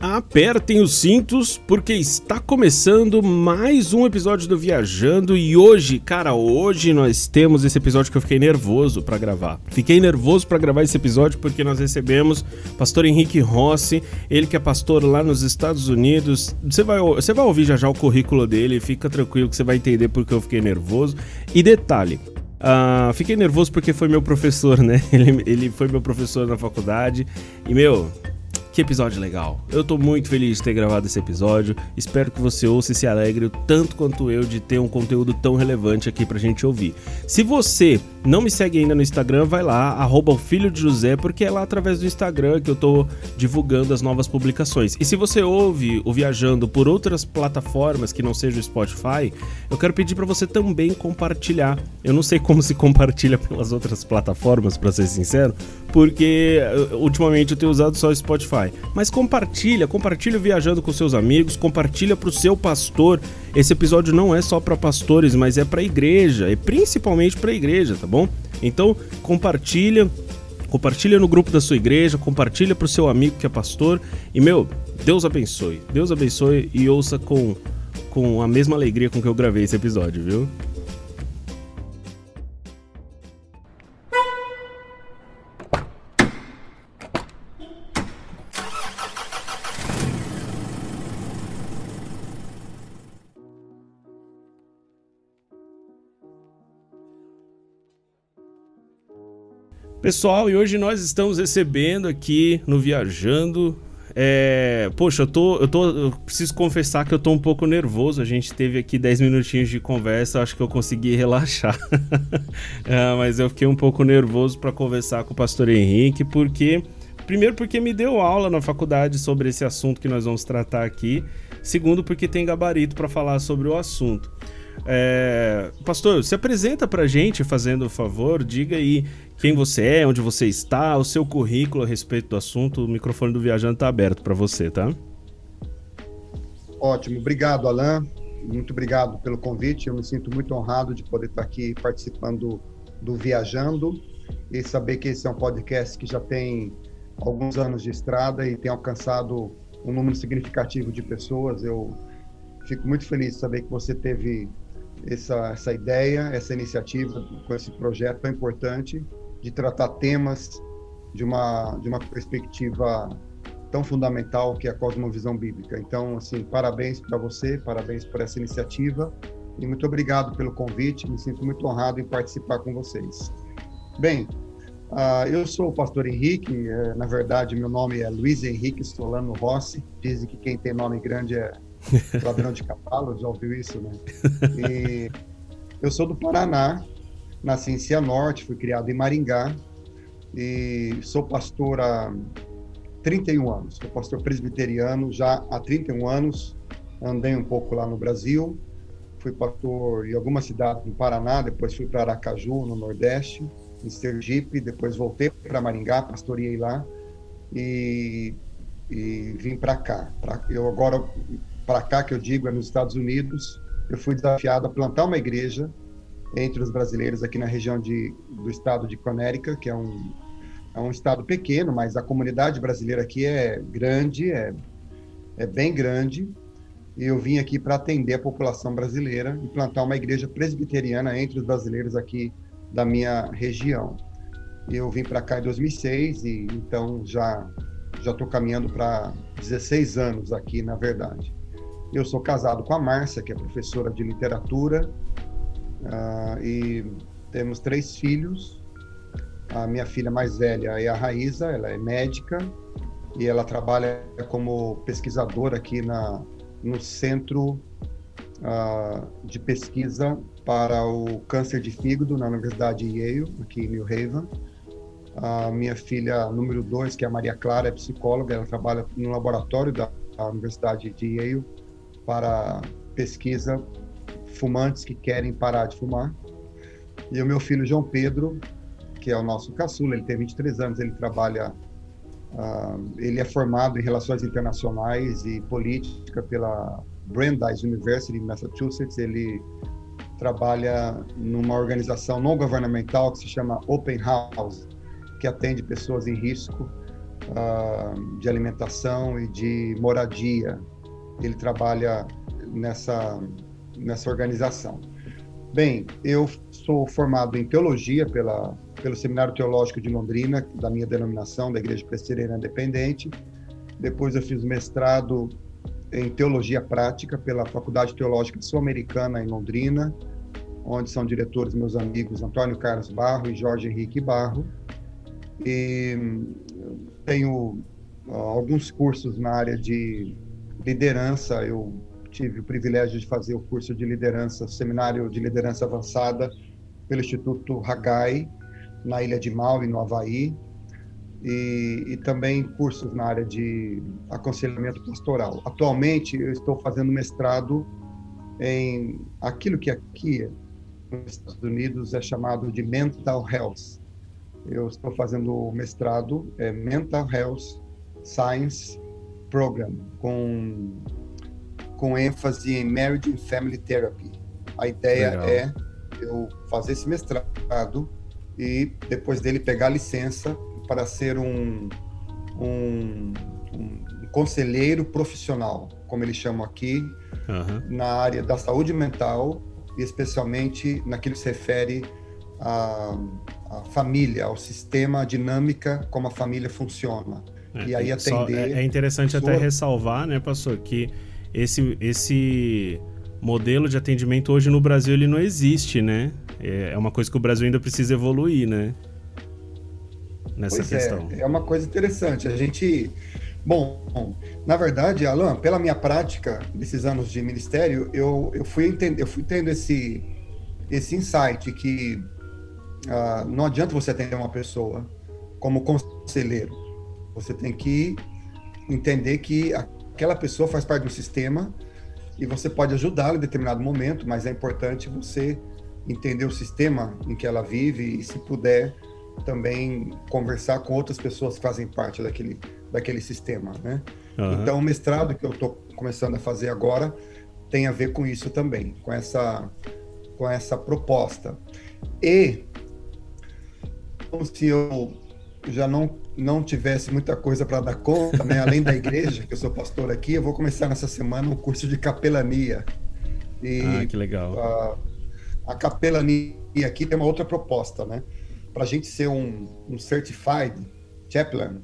Apertem os cintos porque está começando mais um episódio do Viajando e hoje, cara, hoje nós temos esse episódio que eu fiquei nervoso para gravar. Fiquei nervoso para gravar esse episódio porque nós recebemos pastor Henrique Rossi, ele que é pastor lá nos Estados Unidos. Você vai, você vai ouvir já já o currículo dele, fica tranquilo que você vai entender porque eu fiquei nervoso. E detalhe, Uh, fiquei nervoso porque foi meu professor, né? Ele, ele foi meu professor na faculdade. E, meu, que episódio legal. Eu tô muito feliz de ter gravado esse episódio. Espero que você ouça e se alegre tanto quanto eu de ter um conteúdo tão relevante aqui pra gente ouvir. Se você não me segue ainda no Instagram, vai lá, arroba o filho de José, porque é lá através do Instagram que eu tô divulgando as novas publicações. E se você ouve o Viajando por outras plataformas que não seja o Spotify, eu quero pedir para você também compartilhar. Eu não sei como se compartilha pelas outras plataformas, para ser sincero, porque eh, ultimamente eu tenho usado só o Spotify. Mas compartilha, compartilha viajando com seus amigos, compartilha pro seu pastor. Esse episódio não é só para pastores, mas é para igreja, e principalmente para igreja, tá bom? Então, compartilha, compartilha no grupo da sua igreja, compartilha pro seu amigo que é pastor e meu, Deus abençoe. Deus abençoe e ouça com com a mesma alegria com que eu gravei esse episódio, viu? Pessoal, e hoje nós estamos recebendo aqui no Viajando. É, poxa, eu tô, eu tô. Eu preciso confessar que eu tô um pouco nervoso. A gente teve aqui 10 minutinhos de conversa, acho que eu consegui relaxar. é, mas eu fiquei um pouco nervoso para conversar com o pastor Henrique, porque. Primeiro, porque me deu aula na faculdade sobre esse assunto que nós vamos tratar aqui. Segundo, porque tem gabarito para falar sobre o assunto. É, pastor, se apresenta pra gente, fazendo o favor, diga aí quem você é, onde você está, o seu currículo a respeito do assunto. O microfone do Viajante está aberto para você, tá? Ótimo, obrigado, Alain. Muito obrigado pelo convite. Eu me sinto muito honrado de poder estar aqui participando do Viajando e saber que esse é um podcast que já tem alguns anos de estrada e tem alcançado um número significativo de pessoas. Eu fico muito feliz de saber que você teve essa, essa ideia, essa iniciativa com esse projeto tão importante de tratar temas de uma, de uma perspectiva tão fundamental que é a cosmovisão bíblica. Então, assim, parabéns para você, parabéns por essa iniciativa e muito obrigado pelo convite. Me sinto muito honrado em participar com vocês. Bem, uh, eu sou o pastor Henrique, uh, na verdade, meu nome é Luiz Henrique Solano Rossi. Dizem que quem tem nome grande é ladrão de cavalo, já ouviu isso, né? E eu sou do Paraná, Nasci em Cianorte, fui criado em Maringá e sou pastor há 31 anos. Sou pastor presbiteriano já há 31 anos. Andei um pouco lá no Brasil. Fui pastor em algumas cidades no Paraná, depois fui para Aracaju, no Nordeste, em Sergipe, depois voltei para Maringá, pastoreei lá e, e vim para cá. Pra, eu agora, para cá que eu digo, é nos Estados Unidos, eu fui desafiado a plantar uma igreja entre os brasileiros aqui na região de, do estado de Connecticut, que é um, é um estado pequeno, mas a comunidade brasileira aqui é grande, é, é bem grande. E eu vim aqui para atender a população brasileira e plantar uma igreja presbiteriana entre os brasileiros aqui da minha região. Eu vim para cá em 2006 e então já já estou caminhando para 16 anos aqui, na verdade. Eu sou casado com a Márcia, que é professora de literatura Uh, e temos três filhos. A minha filha mais velha é a Raíza, ela é médica e ela trabalha como pesquisadora aqui na, no Centro uh, de Pesquisa para o Câncer de Fígado na Universidade Yale, aqui em New Haven. A minha filha número dois, que é a Maria Clara, é psicóloga, ela trabalha no laboratório da Universidade de Yale para pesquisa fumantes que querem parar de fumar. E o meu filho João Pedro, que é o nosso caçula, ele tem 23 anos, ele trabalha, uh, ele é formado em relações internacionais e política pela Brandeis University em Massachusetts. Ele trabalha numa organização não governamental que se chama Open House, que atende pessoas em risco uh, de alimentação e de moradia. Ele trabalha nessa, nessa organização. Bem, eu sou formado em teologia pela, pelo Seminário Teológico de Londrina, da minha denominação, da Igreja Presbiteriana Independente. Depois eu fiz mestrado em teologia prática pela Faculdade Teológica Sul-Americana em Londrina, onde são diretores meus amigos Antônio Carlos Barro e Jorge Henrique Barro. E tenho alguns cursos na área de liderança. Eu tive o privilégio de fazer o curso de liderança, seminário de liderança avançada pelo Instituto Hagai, na Ilha de Maui, no Havaí, e, e, também cursos na área de aconselhamento pastoral. Atualmente, eu estou fazendo mestrado em aquilo que aqui nos Estados Unidos é chamado de Mental Health. Eu estou fazendo mestrado é Mental Health Science Program, com com ênfase em Marriage and Family Therapy. A ideia Legal. é eu fazer esse mestrado e depois dele pegar a licença para ser um, um, um conselheiro profissional, como eles chamam aqui, uhum. na área da saúde mental e especialmente naquilo que se refere à, à família, ao sistema, à dinâmica, como a família funciona. É, e aí atender. Só, é, é interessante até ressalvar, né, pastor, que esse, esse modelo de atendimento hoje no Brasil ele não existe, né? É, é uma coisa que o Brasil ainda precisa evoluir, né? Nessa pois é, questão. É, é uma coisa interessante. A gente. Bom, na verdade, Alan, pela minha prática desses anos de ministério, eu, eu, fui, entender, eu fui tendo esse, esse insight que uh, não adianta você atender uma pessoa como conselheiro. Você tem que entender que aquela pessoa faz parte do sistema e você pode ajudá-la em determinado momento, mas é importante você entender o sistema em que ela vive e, se puder, também conversar com outras pessoas que fazem parte daquele, daquele sistema, né? Uhum. Então, o mestrado que eu estou começando a fazer agora tem a ver com isso também, com essa, com essa proposta. E, como se eu já não não tivesse muita coisa para dar conta, né? além da igreja, que eu sou pastor aqui, eu vou começar nessa semana um curso de capelania. E ah, que legal. A, a capelania aqui tem uma outra proposta, né? Para a gente ser um, um certified chaplain,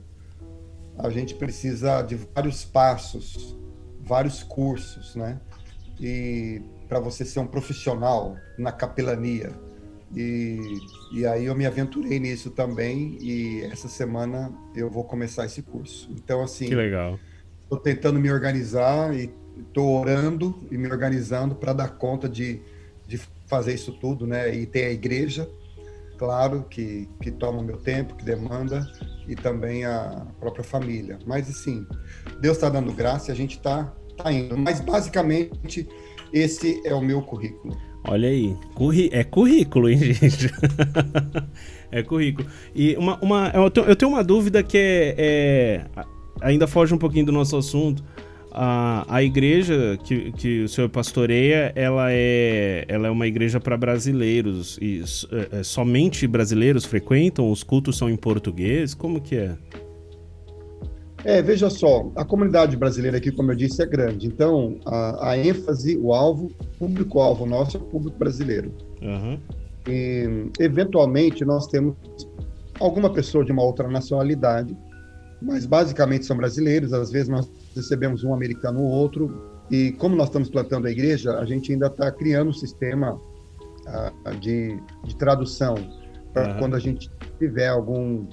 a gente precisa de vários passos, vários cursos, né? E para você ser um profissional na capelania. E, e aí eu me aventurei nisso também e essa semana eu vou começar esse curso. Então, assim... Que legal. Estou tentando me organizar e estou orando e me organizando para dar conta de, de fazer isso tudo, né? E ter a igreja, claro, que, que toma o meu tempo, que demanda, e também a própria família. Mas, assim, Deus está dando graça e a gente está tá indo. Mas, basicamente, esse é o meu currículo. Olha aí, Curri é currículo, hein, gente? é currículo. E uma, uma eu, tenho, uma dúvida que é, é, ainda foge um pouquinho do nosso assunto. A, a igreja que, que o senhor pastoreia, ela é, ela é uma igreja para brasileiros e é, é, somente brasileiros frequentam? Os cultos são em português? Como que é? É, veja só, a comunidade brasileira aqui, como eu disse, é grande. Então, a, a ênfase, o alvo, público-alvo nosso é o público brasileiro. Uhum. E, eventualmente, nós temos alguma pessoa de uma outra nacionalidade, mas basicamente são brasileiros. Às vezes nós recebemos um americano ou outro. E como nós estamos plantando a igreja, a gente ainda está criando um sistema uh, de, de tradução para uhum. quando a gente tiver algum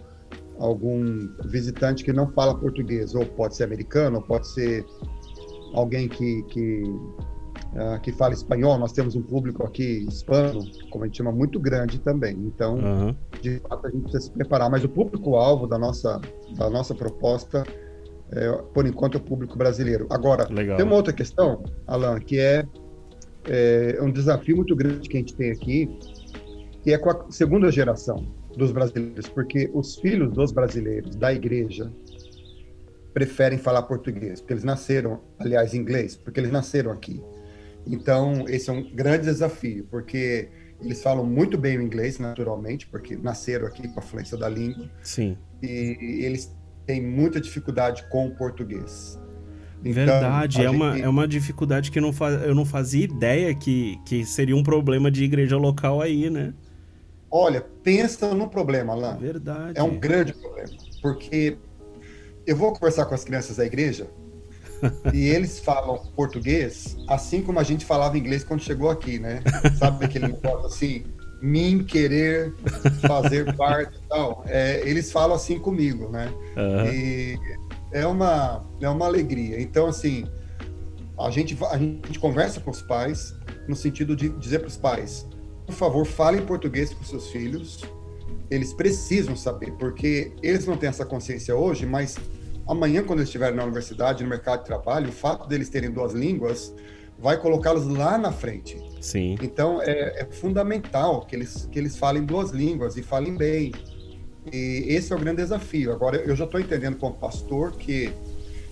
algum visitante que não fala português, ou pode ser americano, ou pode ser alguém que, que, uh, que fala espanhol. Nós temos um público aqui hispano, como a gente chama, muito grande também. Então, uhum. de fato, a gente precisa se preparar. Mas o público-alvo da nossa, da nossa proposta, é, por enquanto, é o público brasileiro. Agora, Legal. tem uma outra questão, Alan, que é, é um desafio muito grande que a gente tem aqui, que é com a segunda geração dos brasileiros, porque os filhos dos brasileiros da igreja preferem falar português, porque eles nasceram, aliás, inglês, porque eles nasceram aqui. Então, esse é um grande desafio, porque eles falam muito bem o inglês, naturalmente, porque nasceram aqui com a fluência da língua. Sim. E eles têm muita dificuldade com o português. Então, Verdade, é, gente... uma, é uma dificuldade que não, faz, eu não fazia ideia que, que seria um problema de igreja local aí, né? Olha, pensa no problema, lá. Verdade. É um grande problema, porque eu vou conversar com as crianças da igreja e eles falam português assim como a gente falava inglês quando chegou aqui, né? Sabe aquele negócio assim, mim querer fazer parte e tal. É, eles falam assim comigo, né? Uhum. E é uma, é uma alegria. Então, assim, a gente, a gente conversa com os pais no sentido de dizer para os pais, por favor, falem português com seus filhos. Eles precisam saber, porque eles não têm essa consciência hoje, mas amanhã, quando eles estiverem na universidade, no mercado de trabalho, o fato deles terem duas línguas vai colocá-los lá na frente. Sim. Então, é, é, fundamental que eles, que eles falem duas línguas e falem bem. E esse é o grande desafio. Agora, eu já estou entendendo como pastor que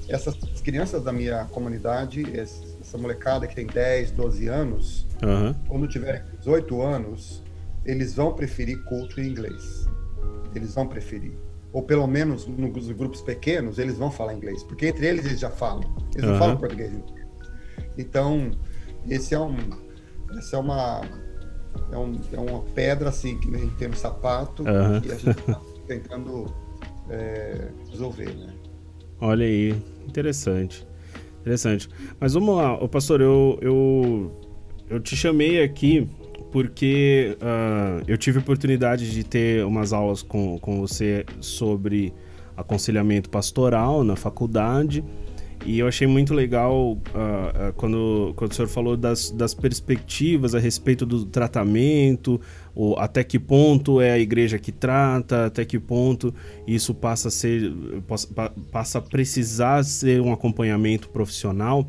essas crianças da minha comunidade, essa molecada que tem 10, 12 anos, uhum. quando tiver 18 anos, eles vão preferir culto em inglês. Eles vão preferir ou pelo menos nos grupos pequenos, eles vão falar inglês, porque entre eles eles já falam, eles uhum. não falam português. Então, esse é um, essa é uma, é, um, é uma pedra assim que a gente tem no sapato uhum. e a gente está tentando é, resolver, né? Olha aí, interessante, interessante. Mas vamos lá, o pastor, eu, eu, eu te chamei aqui porque uh, eu tive oportunidade de ter umas aulas com, com você sobre aconselhamento pastoral na faculdade. E eu achei muito legal uh, quando, quando o senhor falou das, das perspectivas a respeito do tratamento, ou até que ponto é a igreja que trata, até que ponto isso passa a ser passa a precisar ser um acompanhamento profissional.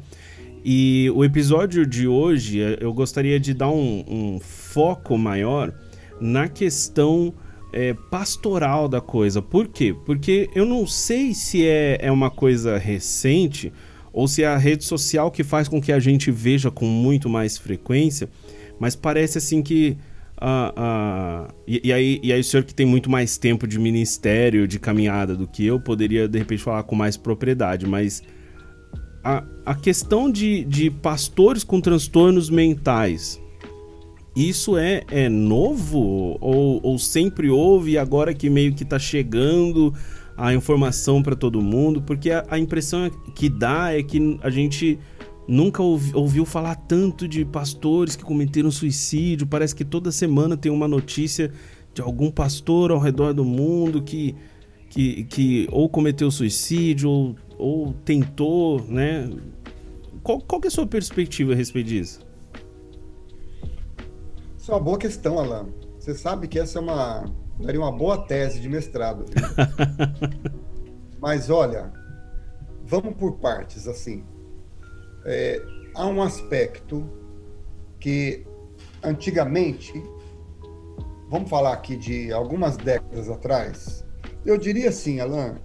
E o episódio de hoje eh, eu gostaria de dar um, um foco maior na questão é, pastoral da coisa. Por quê? Porque eu não sei se é, é uma coisa recente ou se é a rede social que faz com que a gente veja com muito mais frequência, mas parece assim que. Uh, uh, e, e, aí, e aí, o senhor que tem muito mais tempo de ministério, de caminhada do que eu, poderia de repente falar com mais propriedade, mas a, a questão de, de pastores com transtornos mentais, isso é, é novo? Ou, ou sempre houve e agora que meio que está chegando a informação para todo mundo? Porque a, a, impressão que dá é que a gente nunca ouvi, ouviu falar tanto de pastores que cometeram suicídio. Parece que toda semana tem uma notícia de algum pastor ao redor do mundo que, que, que ou cometeu suicídio ou ou tentou, né? Qual, qual que é a sua perspectiva a respeito disso? Isso é uma boa questão, Alan. Você sabe que essa é uma daria uma boa tese de mestrado. Mas olha, vamos por partes assim. É, há um aspecto que antigamente, vamos falar aqui de algumas décadas atrás, eu diria assim, Alan,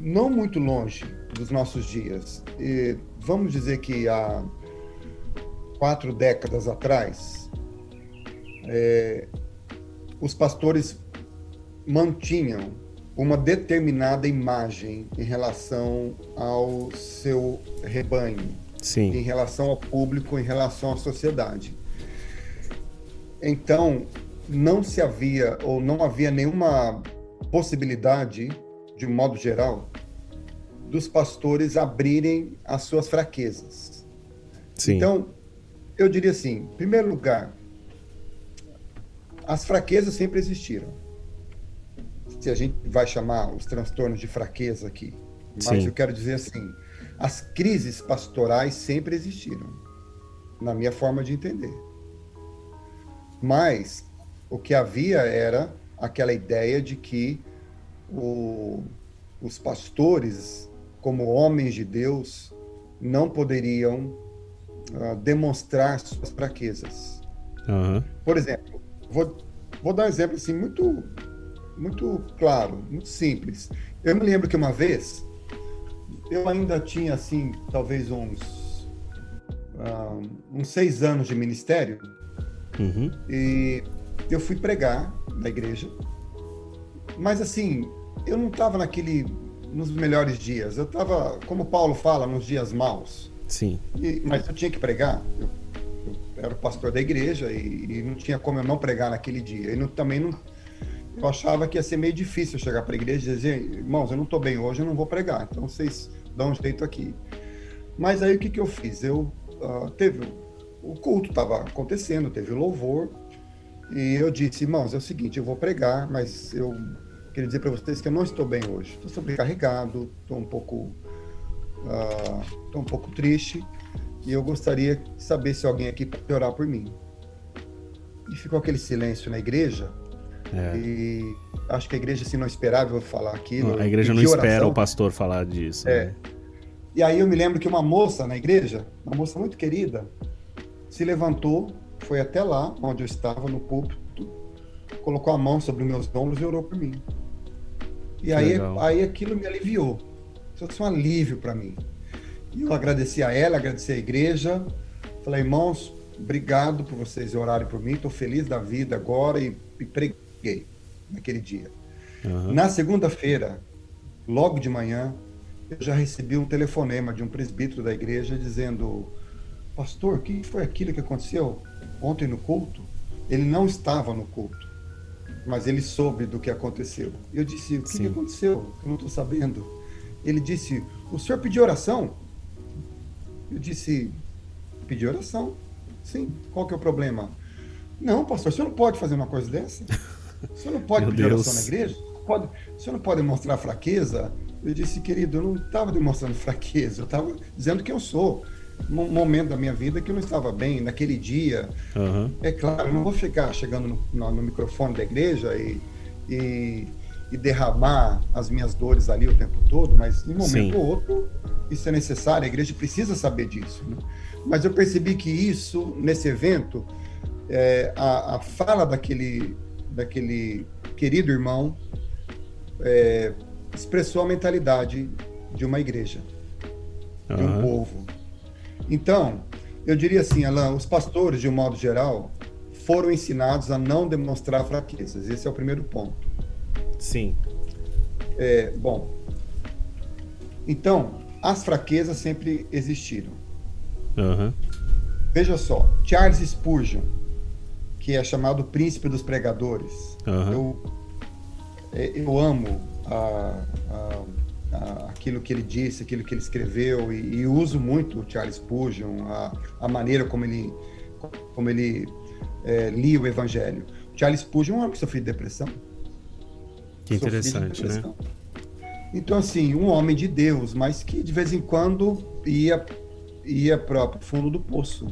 não muito longe dos nossos dias. E vamos dizer que há quatro décadas atrás, é, os pastores mantinham uma determinada imagem em relação ao seu rebanho, Sim. em relação ao público, em relação à sociedade. Então, não se havia ou não havia nenhuma possibilidade, de um modo geral, dos pastores abrirem as suas fraquezas. Sim. Então, eu diria assim, em primeiro lugar, as fraquezas sempre existiram. Se a gente vai chamar os transtornos de fraqueza aqui, mas Sim. eu quero dizer assim, as crises pastorais sempre existiram, na minha forma de entender. Mas o que havia era aquela ideia de que o, os pastores como homens de Deus, não poderiam uh, demonstrar suas fraquezas. Uhum. Por exemplo, vou, vou dar um exemplo assim muito, muito claro, muito simples. Eu me lembro que uma vez eu ainda tinha assim talvez uns uh, uns seis anos de ministério uhum. e eu fui pregar na igreja, mas assim eu não estava naquele nos melhores dias. Eu estava, como Paulo fala, nos dias maus. Sim. E, mas eu tinha que pregar. Eu, eu era o pastor da igreja e, e, não tinha como eu não pregar naquele dia. E não, também não. Eu achava que ia ser meio difícil chegar para a igreja e dizer, irmãos, eu não estou bem hoje, eu não vou pregar. Então vocês dão um jeito aqui. Mas aí o que, que eu fiz? Eu uh, teve o culto estava acontecendo, teve louvor e eu disse, irmãos, é o seguinte, eu vou pregar, mas eu queria dizer para vocês que eu não estou bem hoje. Estou sobrecarregado, estou um pouco, estou uh, um pouco triste e eu gostaria de saber se alguém aqui pode orar por mim. E ficou aquele silêncio na igreja. É. E acho que a igreja assim, não esperava eu falar aquilo. a igreja não espera o pastor falar disso. É. Né? E aí eu me lembro que uma moça na igreja, uma moça muito querida, se levantou, foi até lá onde eu estava no púlpito, colocou a mão sobre meus ombros e orou por mim. E aí, aí aquilo me aliviou. Isso foi um alívio para mim. E eu agradeci a ela, agradeci a igreja. Falei, irmãos, obrigado por vocês orarem por mim. Estou feliz da vida agora e, e preguei naquele dia. Uhum. Na segunda-feira, logo de manhã, eu já recebi um telefonema de um presbítero da igreja dizendo: Pastor, o que foi aquilo que aconteceu ontem no culto? Ele não estava no culto mas ele soube do que aconteceu. Eu disse: O que, que aconteceu? Eu não estou sabendo. Ele disse: O senhor pediu oração? Eu disse: Pedi oração. Sim. Qual que é o problema? Não, pastor, o senhor não pode fazer uma coisa dessa? O senhor não pode pedir Deus. oração na igreja? Pode, o senhor não pode demonstrar fraqueza? Eu disse, querido, eu não estava demonstrando fraqueza, eu estava dizendo que eu sou momento da minha vida que eu não estava bem naquele dia. Uhum. É claro, eu não vou ficar chegando no, no, no microfone da igreja e, e, e, derramar as minhas dores ali o tempo todo, mas em um momento Sim. ou outro isso é necessário, a igreja precisa saber disso. Né? Mas eu percebi que isso, nesse evento, é, a, a, fala daquele, daquele querido irmão é, expressou a mentalidade de uma igreja, de um povo então, eu diria assim, Alain, os pastores, de um modo geral, foram ensinados a não demonstrar fraquezas. Esse é o primeiro ponto. Sim. É, bom, então, as fraquezas sempre existiram. Uhum. Veja só, Charles Spurgeon, que é chamado príncipe dos pregadores, uhum. eu, é, eu amo a, a aquilo que ele disse, aquilo que ele escreveu, e, e uso muito o Charles Spurgeon, a, a maneira como ele, como ele é, lia o Evangelho. O Charles Spurgeon é um homem que sofreu de depressão. Que interessante, de né? Então, assim, um homem de Deus, mas que de vez em quando ia, ia para o fundo do poço.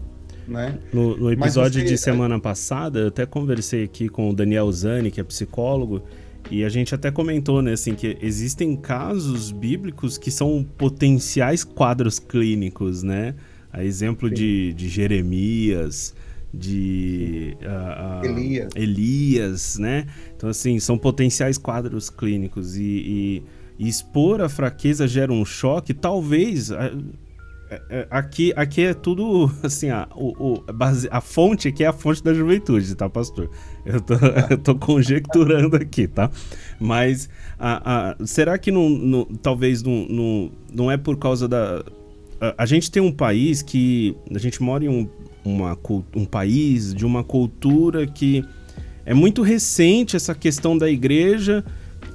Né? No, no episódio você, de semana passada, eu até conversei aqui com o Daniel Zani, que é psicólogo, e a gente até comentou, né, assim, que existem casos bíblicos que são potenciais quadros clínicos, né? A exemplo de, de Jeremias, de uh, uh, Elias. Elias, né? Então, assim, são potenciais quadros clínicos e, e, e expor a fraqueza gera um choque, talvez... Uh, aqui, aqui é tudo assim, a, o, a fonte aqui é a fonte da juventude, tá, pastor? Eu tô, eu tô conjecturando aqui, tá? Mas a, a, será que não, não, talvez não, não, não é por causa da. A, a, gente tem um país que. A gente mora em um, uma, um país de uma cultura que é muito recente essa questão da igreja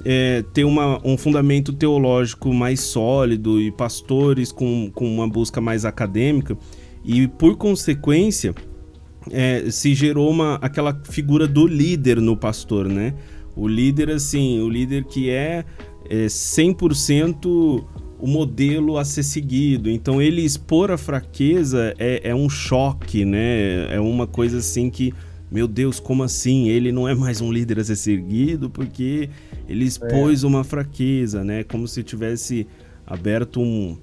é, ter uma, um fundamento teológico mais sólido e pastores com, com uma busca mais acadêmica, e por consequência é, se gerou uma, aquela figura do líder no pastor, né? O líder, assim, o líder que é, é 100% o modelo a ser seguido. Então ele expor a fraqueza é, é um choque, né? É uma coisa assim que meu Deus, como assim? Ele não é mais um líder a ser seguido porque ele expôs é. uma fraqueza, né? Como se tivesse aberto um,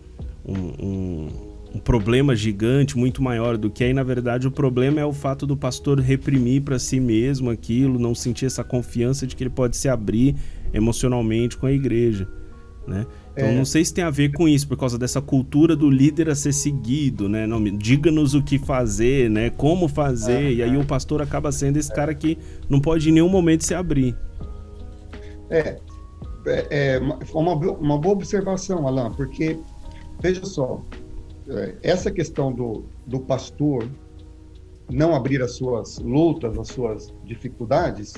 um, um, um, problema gigante, muito maior do que aí, na verdade, o problema é o fato do pastor reprimir para si mesmo aquilo, não sentir essa confiança de que ele pode se abrir emocionalmente com a igreja, né? Então é. não sei se tem a ver com isso, por causa dessa cultura do líder a ser seguido, né? Diga-nos o que fazer, né? Como fazer. É. E aí o pastor acaba sendo esse cara que não pode em nenhum momento se abrir. É. é, é uma, uma boa observação, Alain, porque, veja só, é, essa questão do, do pastor não abrir as suas lutas, as suas dificuldades,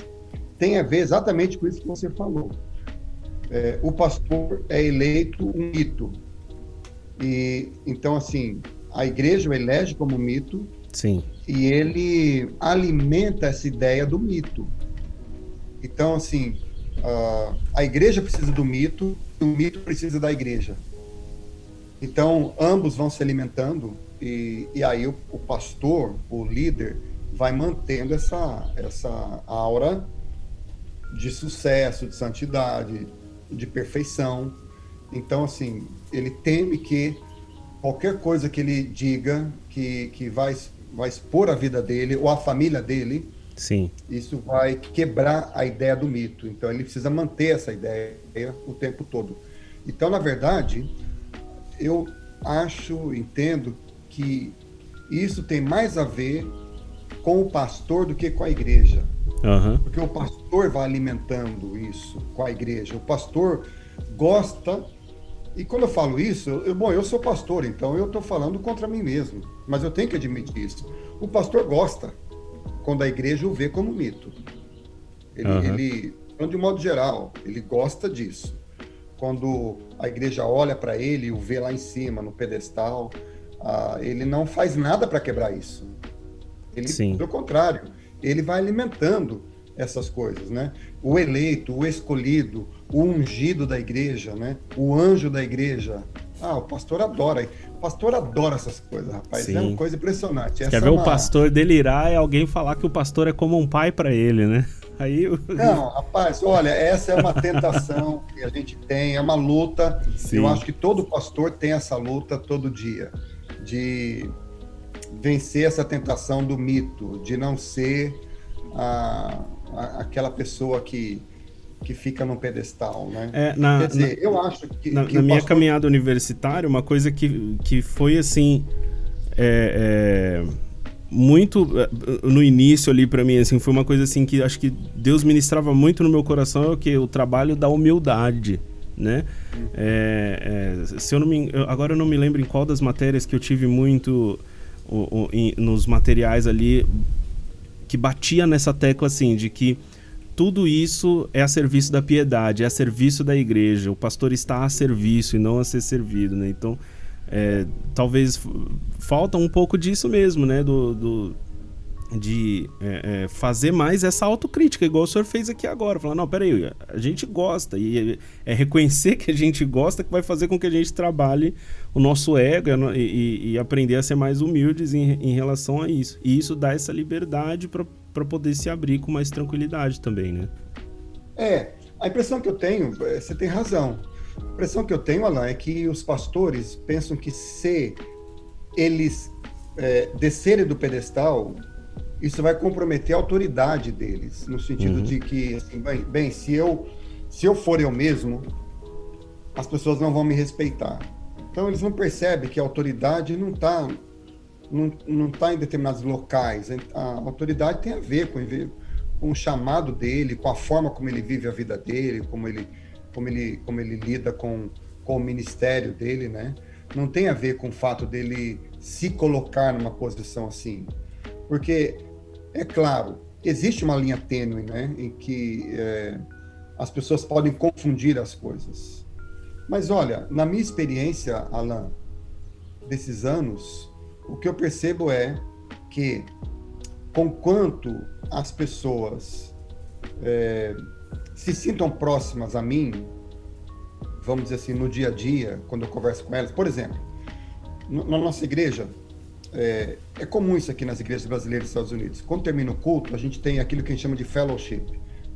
tem a ver exatamente com isso que você falou. É, o pastor é eleito um mito. E então assim, a igreja o elege como mito. Sim. E ele alimenta essa ideia do mito. Então assim, a, a igreja precisa do mito, e o mito precisa da igreja. Então ambos vão se alimentando e, e aí o, o pastor, o líder, vai mantendo essa essa aura de sucesso, de santidade, de perfeição. Então, assim, ele teme que qualquer coisa que ele diga que, que vai, vai expor a vida dele ou a família dele, Sim. isso vai quebrar a ideia do mito. Então, ele precisa manter essa ideia o tempo todo. Então, na verdade, eu acho, entendo que isso tem mais a ver com o pastor do que com a igreja. Uhum. Porque o pastor vai alimentando isso com a igreja. O pastor gosta. E quando eu falo isso, eu, bom, eu sou pastor, então eu estou falando contra mim mesmo. Mas eu tenho que admitir isso. O pastor gosta quando a igreja o vê como mito. Ele, uhum. ele de modo geral, ele gosta disso. Quando a igreja olha para ele e o vê lá em cima, no pedestal, uh, ele não faz nada para quebrar isso. Ele, Sim. pelo contrário, ele vai alimentando essas coisas, né? O eleito, o escolhido, o ungido da igreja, né? O anjo da igreja. Ah, o pastor adora. O pastor adora essas coisas, rapaz. Sim. É uma coisa impressionante. Essa Quer ver é uma... o pastor delirar é alguém falar que o pastor é como um pai para ele, né? Aí Não, rapaz, olha, essa é uma tentação que a gente tem, é uma luta. Sim. Eu acho que todo pastor tem essa luta todo dia de vencer essa tentação do mito, de não ser a, a, aquela pessoa que, que fica no pedestal, né? É, na, Quer dizer, na, eu acho que... Na, que na minha pastor... caminhada universitária, uma coisa que, que foi assim... É, é, muito é, no início ali para mim assim foi uma coisa assim que acho que Deus ministrava muito no meu coração é o que o trabalho da humildade né é, é, se eu não me agora eu não me lembro em qual das matérias que eu tive muito o, o, em, nos materiais ali que batia nessa tecla assim de que tudo isso é a serviço da piedade, é a serviço da igreja. O pastor está a serviço e não a ser servido, né? Então, é, talvez falta um pouco disso mesmo, né? Do, do de é, é, fazer mais essa autocrítica, igual o senhor fez aqui agora. Falar, não, peraí, a gente gosta. E é, é reconhecer que a gente gosta que vai fazer com que a gente trabalhe o nosso ego e, e, e aprender a ser mais humildes em, em, relação a isso. E isso dá essa liberdade para poder se abrir com mais tranquilidade também, né? É, a impressão que eu tenho, é, você tem razão. A impressão que eu tenho, Alain, é que os pastores pensam que se eles é, descerem do pedestal, isso vai comprometer a autoridade deles, no sentido uhum. de que, assim, bem, bem, se eu se eu for eu mesmo, as pessoas não vão me respeitar. Então eles não percebem que a autoridade não está não, não tá em determinados locais. A autoridade tem a ver com, com o chamado dele, com a forma como ele vive a vida dele, como ele, como ele, como ele lida com, com o ministério dele, né? Não tem a ver com o fato dele se colocar numa posição assim. Porque é claro, existe uma linha tênue, né, em que é, as pessoas podem confundir as coisas. Mas olha, na minha experiência, Alan, desses anos, o que eu percebo é que, conquanto as pessoas é, se sintam próximas a mim, vamos dizer assim, no dia a dia, quando eu converso com elas, por exemplo, na nossa igreja, é, é, comum isso aqui nas igrejas brasileiras dos Estados Unidos. Quando termina o culto, a gente tem aquilo que a gente chama de fellowship.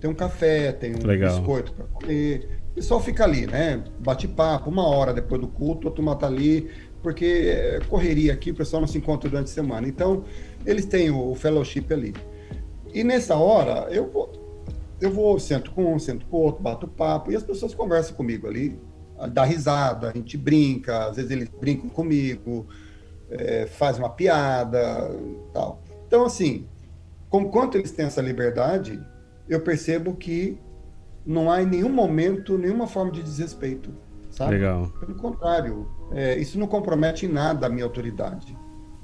Tem um café, tem um Legal. biscoito para comer. O pessoal fica ali, né? Bate papo, uma hora depois do culto, a turma tá ali, porque é correria aqui, o pessoal não se encontra durante a semana. Então, eles têm o, fellowship ali. E nessa hora, eu vou, eu vou, sento com um, sento com outro, bato papo, e as pessoas conversam comigo ali, dá risada, a gente brinca, às vezes eles brincam comigo, é, faz uma piada, tal. Então, assim, com quanto eles têm essa liberdade, eu percebo que não há em nenhum momento nenhuma forma de desrespeito, sabe? Legal. Pelo contrário, é, isso não compromete em nada a minha autoridade.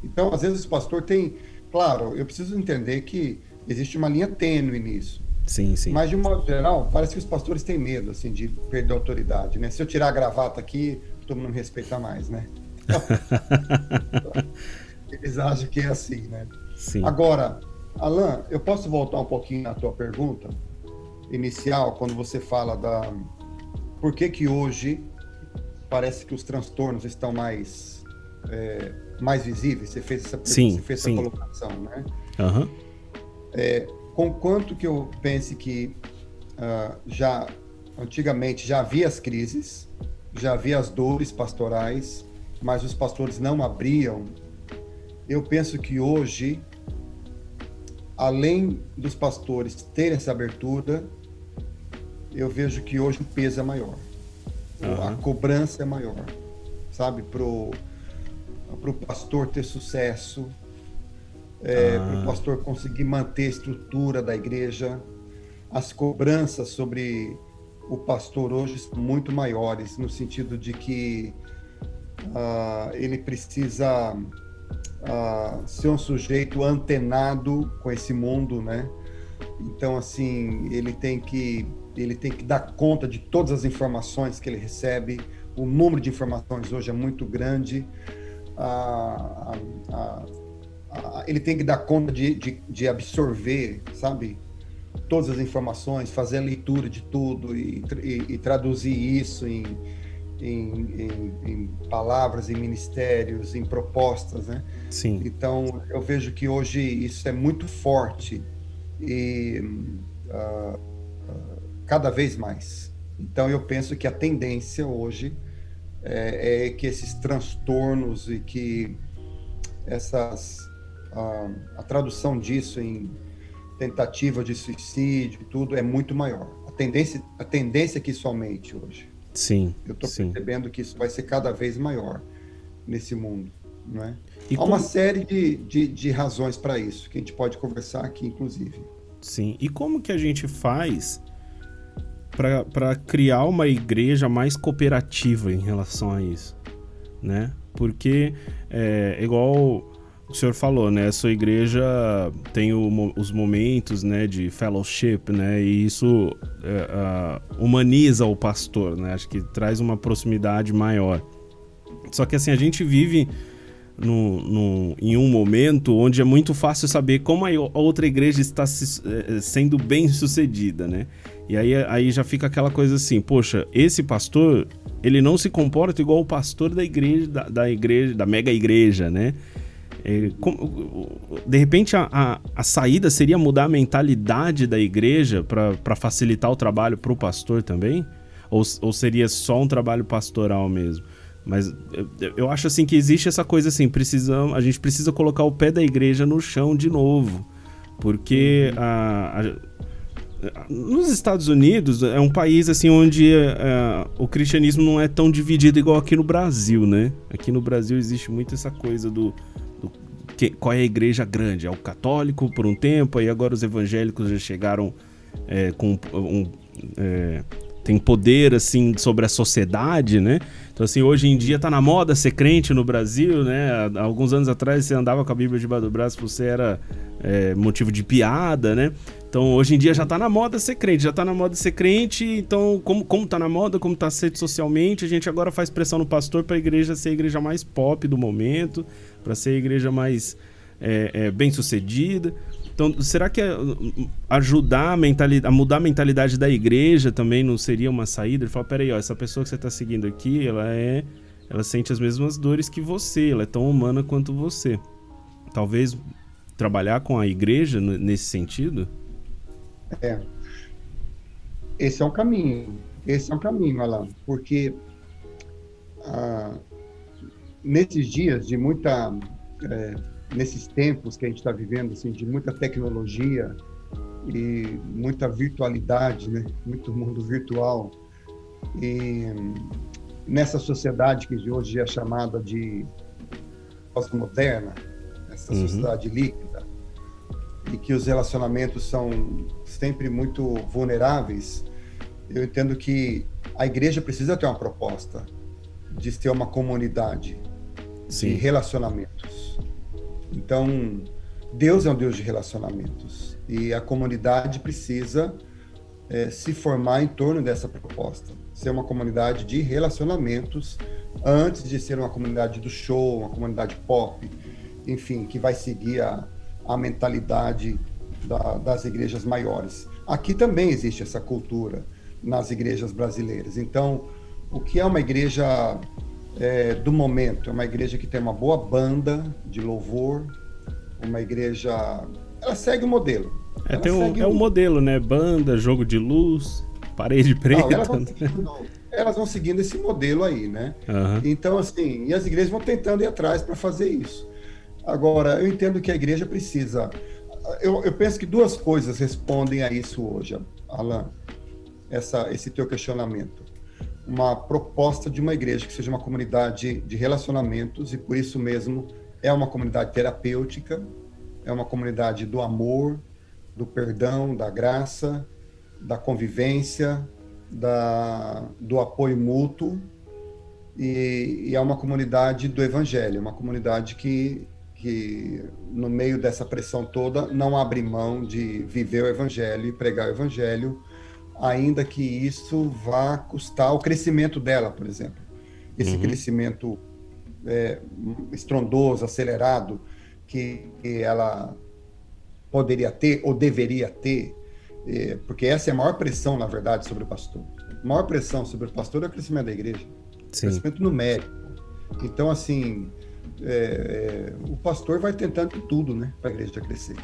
Então, às vezes o pastor tem, claro, eu preciso entender que existe uma linha tênue nisso. Sim, sim. Mas de um modo geral, parece que os pastores têm medo assim de perder a autoridade, né? Se eu tirar a gravata aqui, todo mundo me respeita mais, né? Eles acham que é assim, né? Sim. Agora, Alan, eu posso voltar um pouquinho na tua pergunta inicial, quando você fala da por que que hoje parece que os transtornos estão mais é, mais visíveis? Você fez essa, sim, você fez sim. essa colocação, né? Uhum. É, com quanto que eu pense que uh, já antigamente já havia as crises, já havia as dores pastorais, mas os pastores não abriam. Eu penso que hoje além dos pastores terem essa abertura, eu vejo que hoje o peso é maior. Uhum. A cobrança é maior, sabe? Pro, pro pastor ter sucesso, é, ah. pro pastor conseguir manter a estrutura da igreja. As cobranças sobre o pastor hoje são muito maiores, no sentido de que uh, ele precisa uh, ser um sujeito antenado com esse mundo, né? Então, assim, ele tem que ele tem que dar conta de todas as informações que ele recebe. O número de informações hoje é muito grande. Ele tem que dar conta de, de, de, absorver, sabe? Todas as informações, fazer a leitura de tudo e, e, e traduzir isso em, em, em, em, palavras, em ministérios, em propostas, né? Sim. Então, eu vejo que hoje isso é muito forte e uh, cada vez mais. Então, eu penso que a tendência hoje é, é que esses transtornos e que essas uh, a tradução disso em tentativa de suicídio, tudo é muito maior. A tendência, a tendência é que isso aumente hoje. Sim. Eu estou percebendo que isso vai ser cada vez maior nesse mundo, não é? E Há como... uma série de, de, de razões para isso que a gente pode conversar aqui, inclusive. Sim. E como que a gente faz para criar uma igreja mais cooperativa em relação a isso, né? Porque é igual o senhor falou, né? Sua igreja tem o, os momentos, né, de fellowship, né? E isso é, uh, humaniza o pastor, né? Acho que traz uma proximidade maior. Só que assim, a gente vive no, no, em um momento onde é muito fácil saber como a outra igreja está se, é, sendo bem sucedida, né? E aí, aí já fica aquela coisa assim, poxa, esse pastor, ele não se comporta igual o pastor da igreja, da, da igreja, da mega igreja, né? É, de repente, a, a, a, saída seria mudar a mentalidade da igreja para facilitar o trabalho para o pastor também? Ou, ou seria só um trabalho pastoral mesmo? Mas eu, eu acho assim que existe essa coisa assim, precisamos, a gente precisa colocar o pé da igreja no chão de novo. Porque a, a, nos Estados Unidos é um país assim onde uh, o cristianismo não é tão dividido igual aqui no Brasil, né? Aqui no Brasil existe muito essa coisa do que, qual é a igreja grande? É o católico por um tempo, aí agora os evangélicos já chegaram é, com um, é, tem poder assim sobre a sociedade, né? Então assim, hoje em dia tá na moda ser crente no Brasil, né? Há alguns anos atrás você andava com a Bíblia debaixo do braço, você era é, motivo de piada, né? Então hoje em dia já tá na moda ser crente, já tá na moda ser crente, então como, como tá na moda, como tá aceito socialmente, a gente agora faz pressão no pastor para a igreja ser a igreja mais pop do momento, para ser a igreja mais é, é, bem sucedida. Então, será que ajudar a, mentalidade, a mudar a mentalidade da igreja também não seria uma saída? Ele fala, peraí, ó, essa pessoa que você está seguindo aqui, ela é. Ela sente as mesmas dores que você, ela é tão humana quanto você. Talvez trabalhar com a igreja nesse sentido? É. Esse é um caminho. Esse é um caminho, Alan, porque ah, nesses dias de muita, é, nesses tempos que a gente está vivendo, assim, de muita tecnologia e muita virtualidade, né? Muito mundo virtual e nessa sociedade que hoje é chamada de pós-moderna, essa uhum. sociedade líquida, e que os relacionamentos são sempre muito vulneráveis, eu entendo que a igreja precisa ter uma proposta de ser uma comunidade Sim. de relacionamentos. Então, Deus é um Deus de relacionamentos e a comunidade precisa é, se formar em torno dessa proposta, ser uma comunidade de relacionamentos antes de ser uma comunidade do show, uma comunidade pop, enfim, que vai seguir a, a mentalidade da, das igrejas maiores. Aqui também existe essa cultura nas igrejas brasileiras. Então, o que é uma igreja é, do momento? É uma igreja que tem uma boa banda de louvor, uma igreja. Ela segue o modelo. É, tem um, é um modelo, né? Banda, jogo de luz, parede preta. Não, elas, vão seguindo, elas, vão seguindo, esse modelo aí, né? Uhum. Então, assim, e as igrejas vão tentando ir atrás para fazer isso. Agora, eu entendo que a igreja precisa. Eu, eu penso que duas coisas respondem a isso hoje, Alan, essa, esse teu questionamento. Uma proposta de uma igreja que seja uma comunidade de relacionamentos e por isso mesmo é uma comunidade terapêutica, é uma comunidade do amor, do perdão, da graça, da convivência, da, do apoio mútuo e, e é uma comunidade do evangelho, uma comunidade que que no meio dessa pressão toda não abre mão de viver o evangelho e pregar o evangelho, ainda que isso vá custar o crescimento dela, por exemplo. Esse uhum. crescimento é, estrondoso, acelerado, que, que, ela poderia ter ou deveria ter, é, porque essa é a maior pressão, na verdade, sobre o pastor. A maior pressão sobre o pastor é o crescimento da igreja, Sim. crescimento numérico. Então, assim, é, é, o pastor vai tentando tudo, né, para a igreja crescer.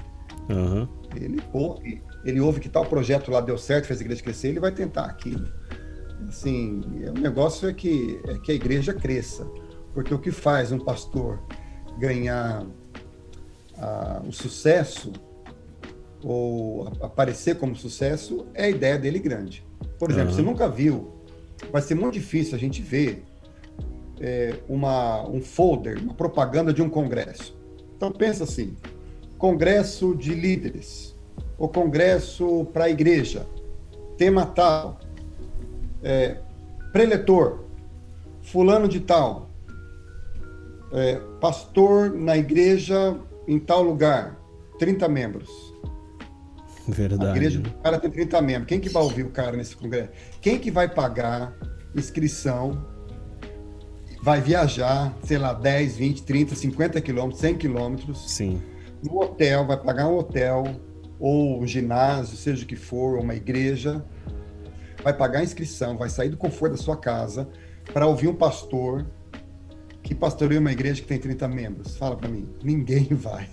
Uhum. Ele, ouve, ele ouve que tal projeto lá deu certo, fez a igreja crescer, ele vai tentar aquilo. Assim, o é, negócio é que, é que a igreja cresça, porque o que faz um pastor ganhar o sucesso ou aparecer como sucesso é a ideia dele grande. Por exemplo, uhum. você nunca viu, vai ser muito difícil a gente ver é, uma, um folder, uma propaganda de um congresso. Então pensa assim, congresso de líderes, o congresso para a igreja, tema tal, é, preletor, fulano de tal, é, pastor na igreja em tal lugar, 30 membros. Verdade. A igreja do cara tem 30 membros. Quem que vai ouvir o cara nesse congresso? Quem que vai pagar inscrição vai viajar, sei lá, 10, 20, 30, 50 quilômetros, 100 quilômetros. Sim. No hotel, vai pagar um hotel, ou um ginásio, seja o que for, ou uma igreja. Vai pagar a inscrição, vai sair do conforto da sua casa para ouvir um pastor que pastoreia uma igreja que tem 30 membros. Fala para mim. Ninguém vai.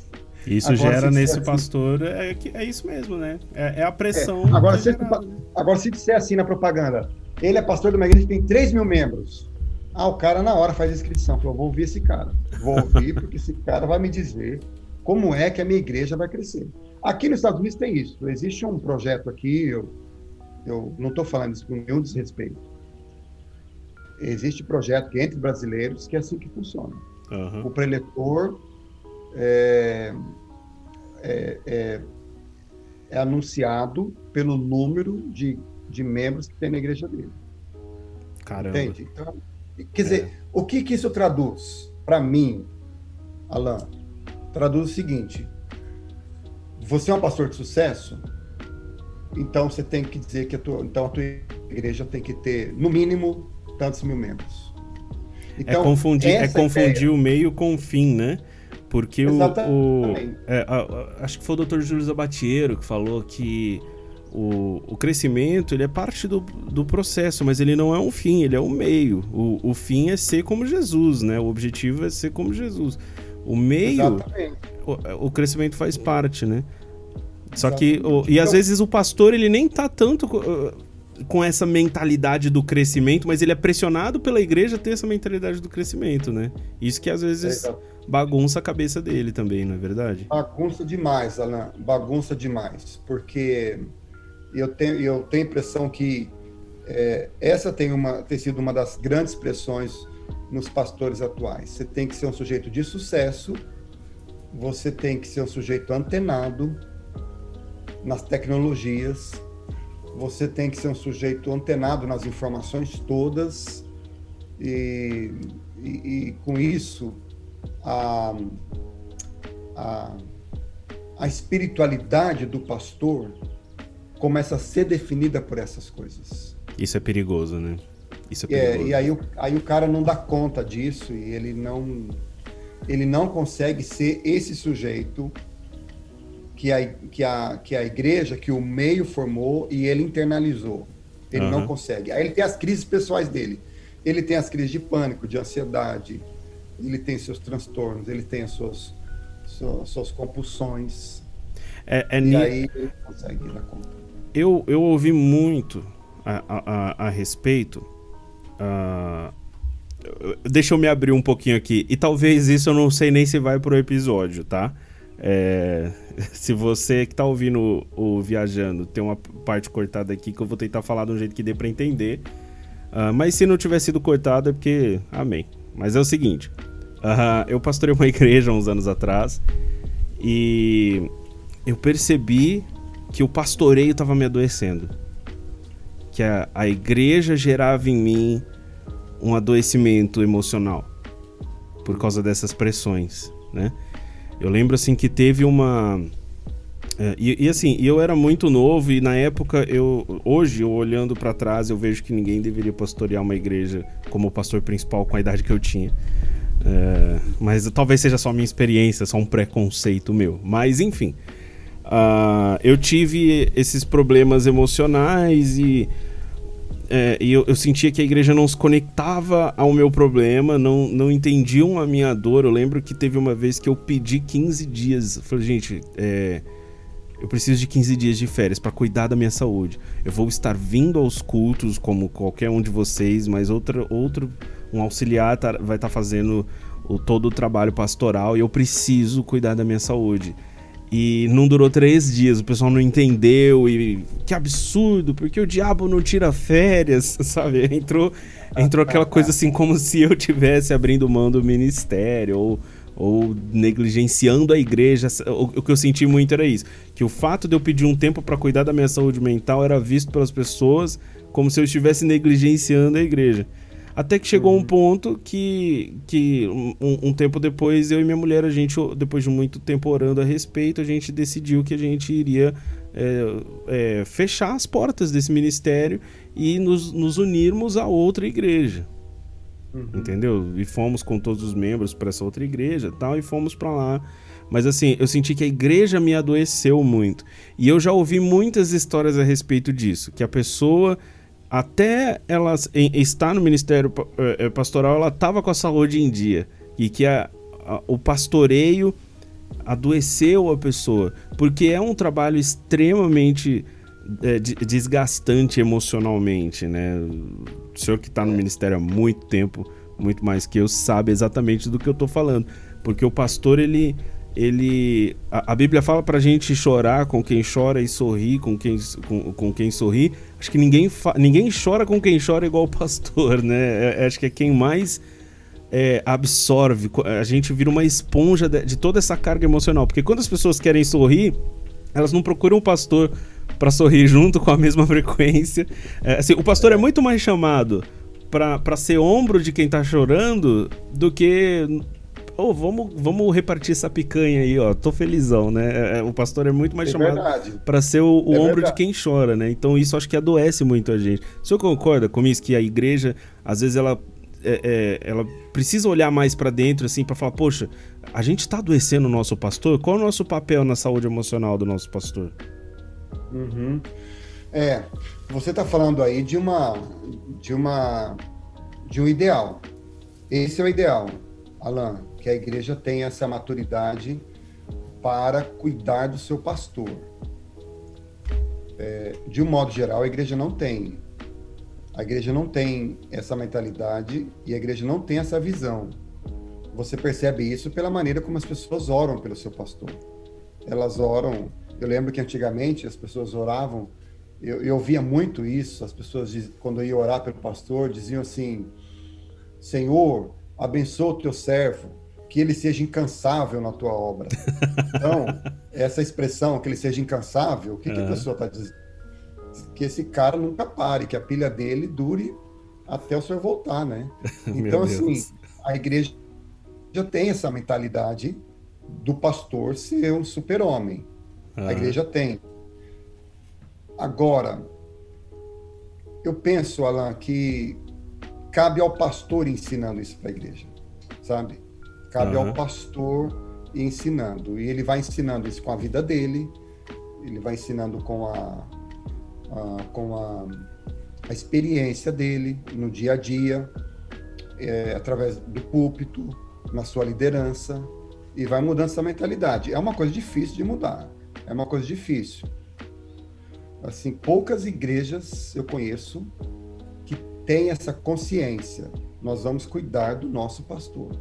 Isso agora, gera nesse assim, pastor, é, é isso mesmo, né? É, é a pressão. É. Agora, se, agora, se disser assim na propaganda, ele é pastor de uma igreja que tem 3 mil membros. Ah, o cara na hora faz a inscrição. Falou, vou ouvir esse cara. Vou ouvir porque esse cara vai me dizer como é que a minha igreja vai crescer. Aqui nos Estados Unidos tem isso. Existe um projeto aqui, eu, eu não estou falando isso com nenhum desrespeito. Existe projeto que entre brasileiros que é assim que funciona. Uhum. O preletor é, é, é, é anunciado pelo número de, de membros que tem na igreja dele. Caramba. Entende? Então, Quer dizer, é. o que, que isso traduz para mim, Alain? Traduz o seguinte: você é um pastor de sucesso, então você tem que dizer que a tua, então a tua igreja tem que ter, no mínimo, tantos mil membros. É então, é confundir, é confundir ideia... o meio com o fim, né? Porque o, o é, a, a, acho que foi o Dr. Júlio Zabatiero que falou que o, o crescimento ele é parte do, do processo, mas ele não é um fim, ele é um meio. O, o fim é ser como Jesus, né? O objetivo é ser como Jesus. O meio, o, o, crescimento faz parte, né? Só que, o, e às vezes o pastor ele nem tá tanto uh, com essa mentalidade do crescimento, mas ele é pressionado pela igreja a ter essa mentalidade do crescimento, né? Isso que às vezes é, bagunça a cabeça dele também, não é verdade? Bagunça demais, Alan, bagunça demais, porque eu tenho, eu tenho a impressão que é, essa tem, uma, tem sido uma das grandes pressões nos pastores atuais. Você tem que ser um sujeito de sucesso, você tem que ser um sujeito antenado nas tecnologias, você tem que ser um sujeito antenado nas informações todas e, e, e com isso a, a, a espiritualidade do pastor começa a ser definida por essas coisas. Isso é perigoso, né? Isso é perigoso. É, e aí, aí o cara não dá conta disso e ele não ele não consegue ser esse sujeito que a, que a, que a igreja, que o meio formou e ele internalizou. Ele uhum. não consegue. Aí ele tem as crises pessoais dele. Ele tem as crises de pânico, de ansiedade, ele tem seus transtornos, ele tem as suas, suas, suas compulsões. É, é e aí ele consegue dar conta. Eu, eu ouvi muito a, a, a respeito. Uh, deixa eu me abrir um pouquinho aqui. E talvez isso eu não sei nem se vai pro episódio, tá? É, se você que tá ouvindo o, Viajando tem uma parte cortada aqui que eu vou tentar falar de um jeito que dê para entender. Uh, mas se não tiver sido cortado é porque. Amém. Mas é o seguinte: uh, eu pastorei uma igreja uns anos atrás e eu percebi que o pastoreio estava me adoecendo. Que a, a igreja gerava em mim um adoecimento emocional por causa dessas pressões, né? Eu lembro assim que teve uma é, e, e, assim, eu era muito novo e na época eu hoje eu olhando para trás eu vejo que ninguém deveria pastorear uma igreja como pastor principal com a idade que eu tinha. É, mas talvez seja só minha experiência, só um preconceito meu. Mas enfim, uh, eu tive esses problemas emocionais e é, e eu, eu, sentia que a igreja não se conectava ao meu problema, não, não entendiam a minha dor. Eu lembro que teve uma vez que eu pedi 15 dias. Eu falei, gente, é, eu preciso de 15 dias de férias para cuidar da minha saúde. Eu vou estar vindo aos cultos como qualquer um de vocês, mas outra, outro, um auxiliar tá, vai estar tá fazendo o, todo o trabalho pastoral e eu preciso cuidar da minha saúde. E não durou três dias, o pessoal não entendeu e que absurdo, porque o diabo não tira férias, sabe? Entrou, entrou aquela coisa assim como se eu tivesse abrindo mão do ministério ou, ou negligenciando a igreja. O, o que eu senti muito era isso, que o fato de eu pedir um tempo para cuidar da minha saúde mental era visto pelas pessoas como se eu estivesse negligenciando a igreja. Até que chegou uhum. um ponto que, que um, um, tempo depois, eu e minha mulher, a gente, depois de muito tempo orando a respeito, a gente decidiu que a gente iria é, é, fechar as portas desse ministério e nos, nos unirmos a outra igreja. Uhum. Entendeu? E fomos com todos os membros para essa outra igreja tal, e fomos para lá. Mas assim, eu senti que a igreja me adoeceu muito. E eu já ouvi muitas histórias a respeito disso. Que a pessoa até ela estar no ministério eh, eh, pastoral, ela estava com a saúde em dia. E que a, a, o pastoreio adoeceu a pessoa. Porque é um trabalho extremamente é, desgastante emocionalmente, né? O senhor que está no ministério há muito tempo, muito mais que eu, sabe exatamente do que eu estou falando. Porque o pastor, ele ele a, a, Bíblia fala pra gente chorar com quem chora e sorrir com quem, com, com quem sorri. Acho que ninguém, fa, ninguém chora com quem chora igual o pastor, né? É, é, acho que é quem mais é, absorve. A gente vira uma esponja de, de, toda essa carga emocional. Porque quando as pessoas querem sorrir, elas não procuram o pastor para sorrir junto com a mesma frequência. É, assim, o pastor é muito mais chamado para ser ombro de quem tá chorando do que oh, vamos, vamos repartir essa picanha aí, ó. Tô felizão, né? É, é, o pastor é muito mais é chamado para ser o, o é ombro verdade. de quem chora, né? Então isso acho que adoece muito a gente. O senhor concorda com isso que a igreja, às vezes, ela é, é, ela precisa olhar mais para dentro, assim, para falar, poxa, a gente está adoecendo o nosso pastor? Qual é o nosso papel na saúde emocional do nosso pastor? Uhum. É, você está falando aí de uma, de uma, de um ideal. Esse é o ideal, Alan que a igreja tenha essa maturidade para cuidar do seu pastor. É, de um modo geral, a igreja não tem. A igreja não tem essa mentalidade e a igreja não tem essa visão. Você percebe isso pela maneira como as pessoas oram pelo seu pastor. Elas oram. Eu lembro que antigamente as pessoas oravam. Eu, eu via muito isso. As pessoas, quando eu ia orar pelo pastor, diziam assim: Senhor, abençoa o teu servo, que ele seja incansável na tua obra. Então, essa expressão, que ele seja incansável, o que, que a pessoa está dizendo? que esse cara nunca pare, que a pilha dele dure até o senhor voltar, né? Então, assim, a igreja já tem essa mentalidade do pastor ser um super-homem. A igreja tem. Agora, eu penso, Alan, que cabe ao pastor ensinando isso para a igreja, sabe? Cabe uhum. ao pastor ensinando. E ele vai ensinando isso com a vida dele, ele vai ensinando com a, a com a, a, experiência dele no dia a dia, é, através do púlpito, na sua liderança, e vai mudando essa mentalidade. É uma coisa difícil de mudar, é uma coisa difícil. Assim, poucas igrejas eu conheço que têm essa consciência. Nós vamos cuidar do nosso pastor,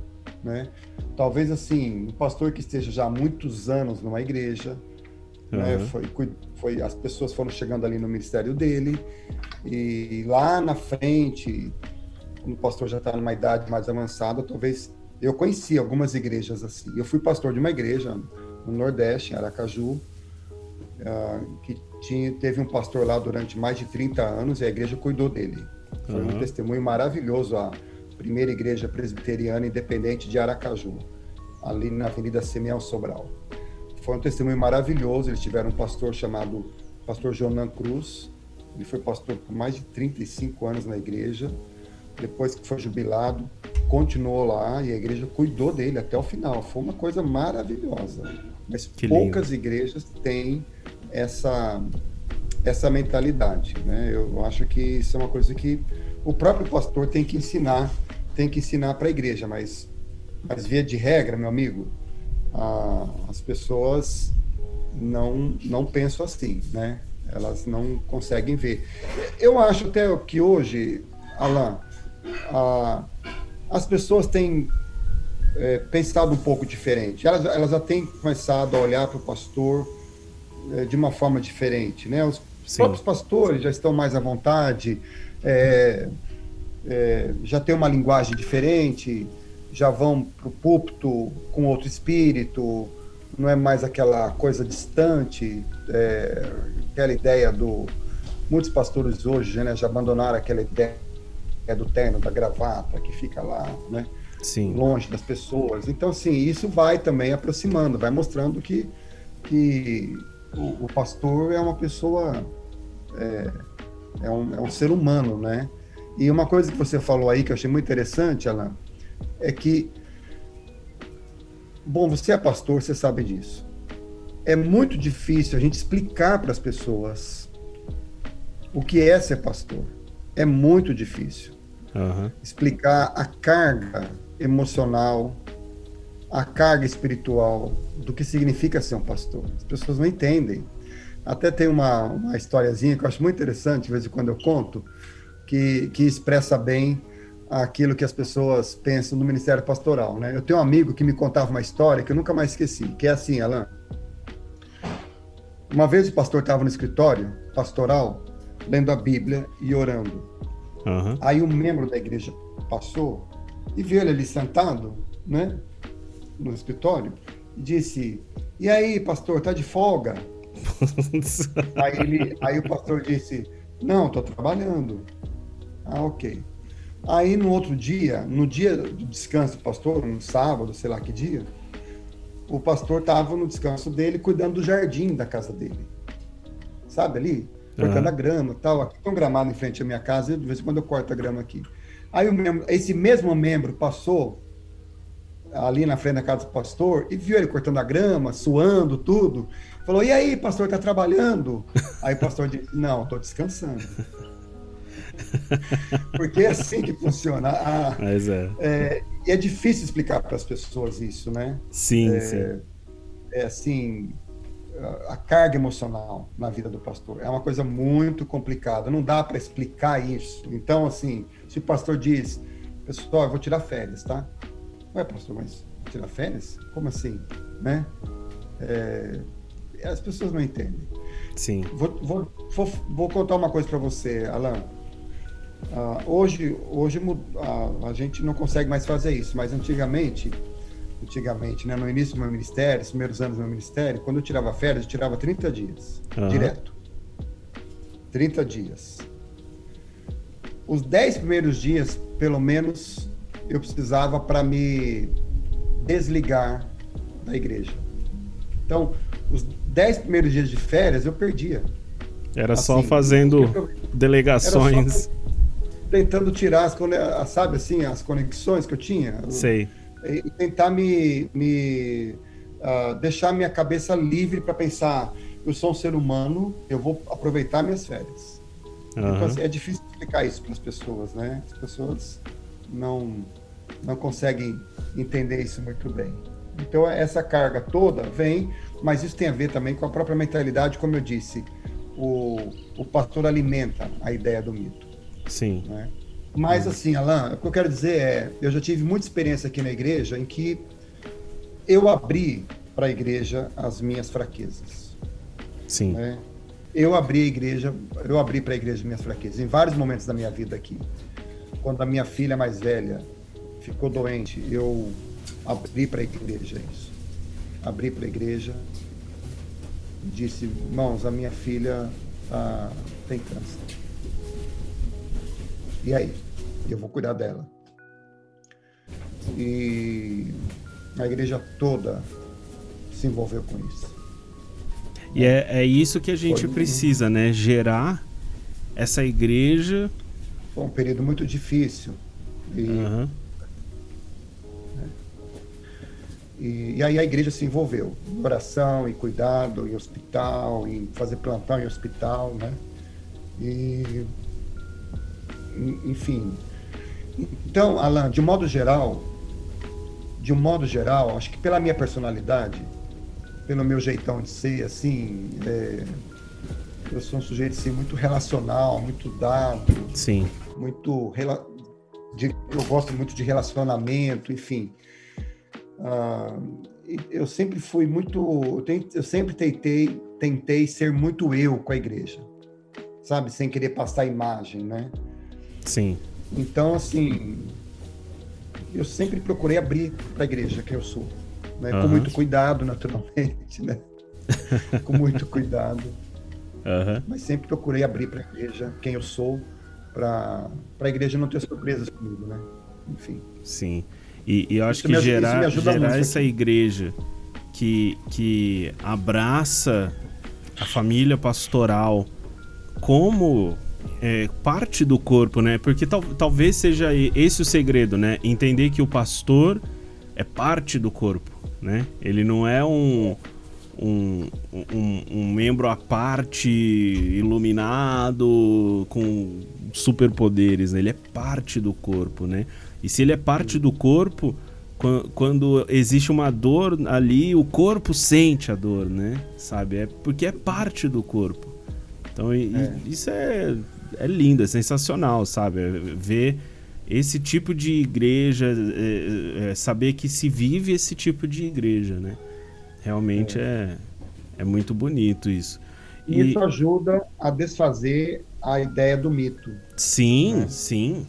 né? Talvez assim, um pastor que esteja já há muitos anos numa igreja, uhum. né? Foi, foi, as pessoas foram chegando ali no ministério dele e lá na frente, quando o pastor já está numa idade mais avançada, talvez eu conheci algumas igrejas assim. Eu fui pastor de uma igreja no Nordeste, em Aracaju, uh, que tinha, teve um pastor lá durante mais de 30 anos e a igreja cuidou dele. Foi uhum. um testemunho maravilhoso a primeira igreja presbiteriana independente de Aracaju, ali na Avenida Simeão Sobral. Foi um testemunho maravilhoso. Eles tiveram um pastor chamado Pastor Jonan Cruz. Ele foi pastor por mais de 35 anos na igreja. Depois que foi jubilado, continuou lá e a igreja cuidou dele até o final. Foi uma coisa maravilhosa. Mas que poucas lindo. igrejas têm essa essa mentalidade, né? Eu acho que isso é uma coisa que o próprio pastor tem que ensinar, tem que ensinar para a igreja, mas mas via de regra, meu amigo, a, as pessoas não não pensam assim, né? Elas não conseguem ver. Eu acho até que hoje, Alain, a, as pessoas têm é, pensado um pouco diferente. Elas, elas já têm começado a olhar para o pastor é, de uma forma diferente, né? Os Sim. próprios pastores já estão mais à vontade, é, é já têm uma linguagem diferente, já vão para o púlpito com outro espírito, não é mais aquela coisa distante, é, aquela ideia do... Muitos pastores hoje né, já abandonaram aquela ideia do terno, da gravata, que fica lá, né? Sim. longe das pessoas. Então, assim, isso vai também aproximando, vai mostrando que, que o, o pastor é uma pessoa, é, é, um, é um ser humano, né? E uma coisa que você falou aí que eu achei muito interessante, Alan, é que, bom, você é pastor, você sabe disso. É muito difícil a gente explicar para as pessoas o que é ser pastor. É muito difícil. Uhum. Explicar a carga emocional, a carga espiritual do que significa ser um pastor. As pessoas não entendem. Até tem uma, uma historiazinha que eu acho muito interessante, de vez em quando eu conto, que, que expressa bem aquilo que as pessoas pensam no ministério pastoral. Né? Eu tenho um amigo que me contava uma história que eu nunca mais esqueci, que é assim, Alan. Uma vez o pastor estava no escritório pastoral, lendo a Bíblia e orando. Uhum. Aí um membro da igreja passou e viu ele ali sentado, né, no escritório, e disse: E aí, pastor, tá de folga? aí, ele, aí o pastor disse: Não, estou trabalhando. Ah, ok. Aí no outro dia, no dia do descanso do pastor, no sábado, sei lá que dia, o pastor estava no descanso dele cuidando do jardim da casa dele. Sabe ali? Cortando uhum. a grama tal. Aqui tem um gramado em frente à minha casa, de vez em quando eu corto a grama aqui. Aí membro, esse mesmo membro passou ali na frente da casa do pastor e viu ele cortando a grama, suando tudo. Falou: E aí, pastor, tá trabalhando? Aí o pastor disse: Não, tô descansando. Porque é assim que funciona. Ah, Mas é. é. E é difícil explicar para as pessoas isso, né? Sim, é, sim. É assim, a carga emocional na vida do pastor é uma coisa muito complicada. Não dá para explicar isso. Então, assim, se o pastor diz, pessoal, eu vou tirar férias, tá? Ué, pastor, mas tirar férias? Como assim? Né? É, as pessoas não entendem. Sim. Vou, vou, vou, vou contar uma coisa para você, Alan. Uh, hoje, hoje uh, a gente não consegue mais fazer isso, mas antigamente, antigamente, né, no início do meu ministério, os primeiros anos do meu ministério, quando eu tirava férias, eu tirava 30 dias, uhum. direto. 30 dias. Os 10 primeiros dias, pelo menos, eu precisava para me desligar da igreja. Então, os 10 primeiros dias de férias eu perdia. Era assim, só fazendo delegações. Tentando tirar as, sabe assim, as conexões que eu tinha. Sei. E tentar me, me uh, deixar minha cabeça livre para pensar, eu sou um ser humano, eu vou aproveitar minhas férias. Uhum. Então, assim, é difícil explicar isso para as pessoas, né? As pessoas não, não conseguem entender isso muito bem. Então, essa carga toda vem, mas isso tem a ver também com a própria mentalidade, como eu disse. O, o pastor alimenta a ideia do mito. Sim. Né? Mas, uhum. assim, Alain, o que eu quero dizer é: eu já tive muita experiência aqui na igreja em que eu abri para a igreja as minhas fraquezas. Sim. Né? Eu abri a igreja, eu abri para a igreja minhas fraquezas em vários momentos da minha vida aqui. Quando a minha filha mais velha ficou doente, eu abri para a igreja isso. Abri para a igreja, disse, irmãos, a minha filha ah, tem câncer. E aí? Eu vou cuidar dela. E a igreja toda se envolveu com isso. E é, é isso que a gente Foi, precisa, né? Gerar essa igreja. Foi um período muito difícil. E, uhum. e, e, aí a igreja se envolveu em oração, em cuidado, em hospital, em fazer plantão em hospital, né? E, enfim. Então, Alan, de modo geral, de um modo geral, acho que pela minha personalidade, pelo meu jeitão de ser, assim, é, eu sou um sujeito assim, muito relacional, muito dado. Sim. Muito. De, eu gosto muito de relacionamento, enfim. Uh, eu sempre fui muito. Eu sempre tentei, tentei ser muito eu com a igreja, sabe? Sem querer passar imagem, né? Sim. Então, assim, eu sempre procurei abrir para a igreja que eu sou, né? Uhum. Com muito cuidado, naturalmente, né? com muito cuidado. Uhum. Mas sempre procurei abrir para a igreja quem eu sou, para a igreja não ter surpresas comigo, né? Enfim. Sim. E, e eu acho isso que gerar, gerar essa igreja que, que abraça a família pastoral como é, parte do corpo, né? Porque tal, talvez seja esse o segredo, né? Entender que o pastor é parte do corpo, né? Ele não é um, um, um, um membro à parte, iluminado, com superpoderes, né? Ele é parte do corpo, né? E se ele é parte do corpo, quando existe uma dor ali, o corpo sente a dor, né? Sabe? É porque é parte do corpo. Então, é. isso é é lindo, é sensacional, sabe? É, ver esse tipo de igreja, é, é, saber que se vive esse tipo de igreja, né? Realmente é, é, é muito bonito isso. E isso ajuda a desfazer a ideia do mito. Sim, né? sim.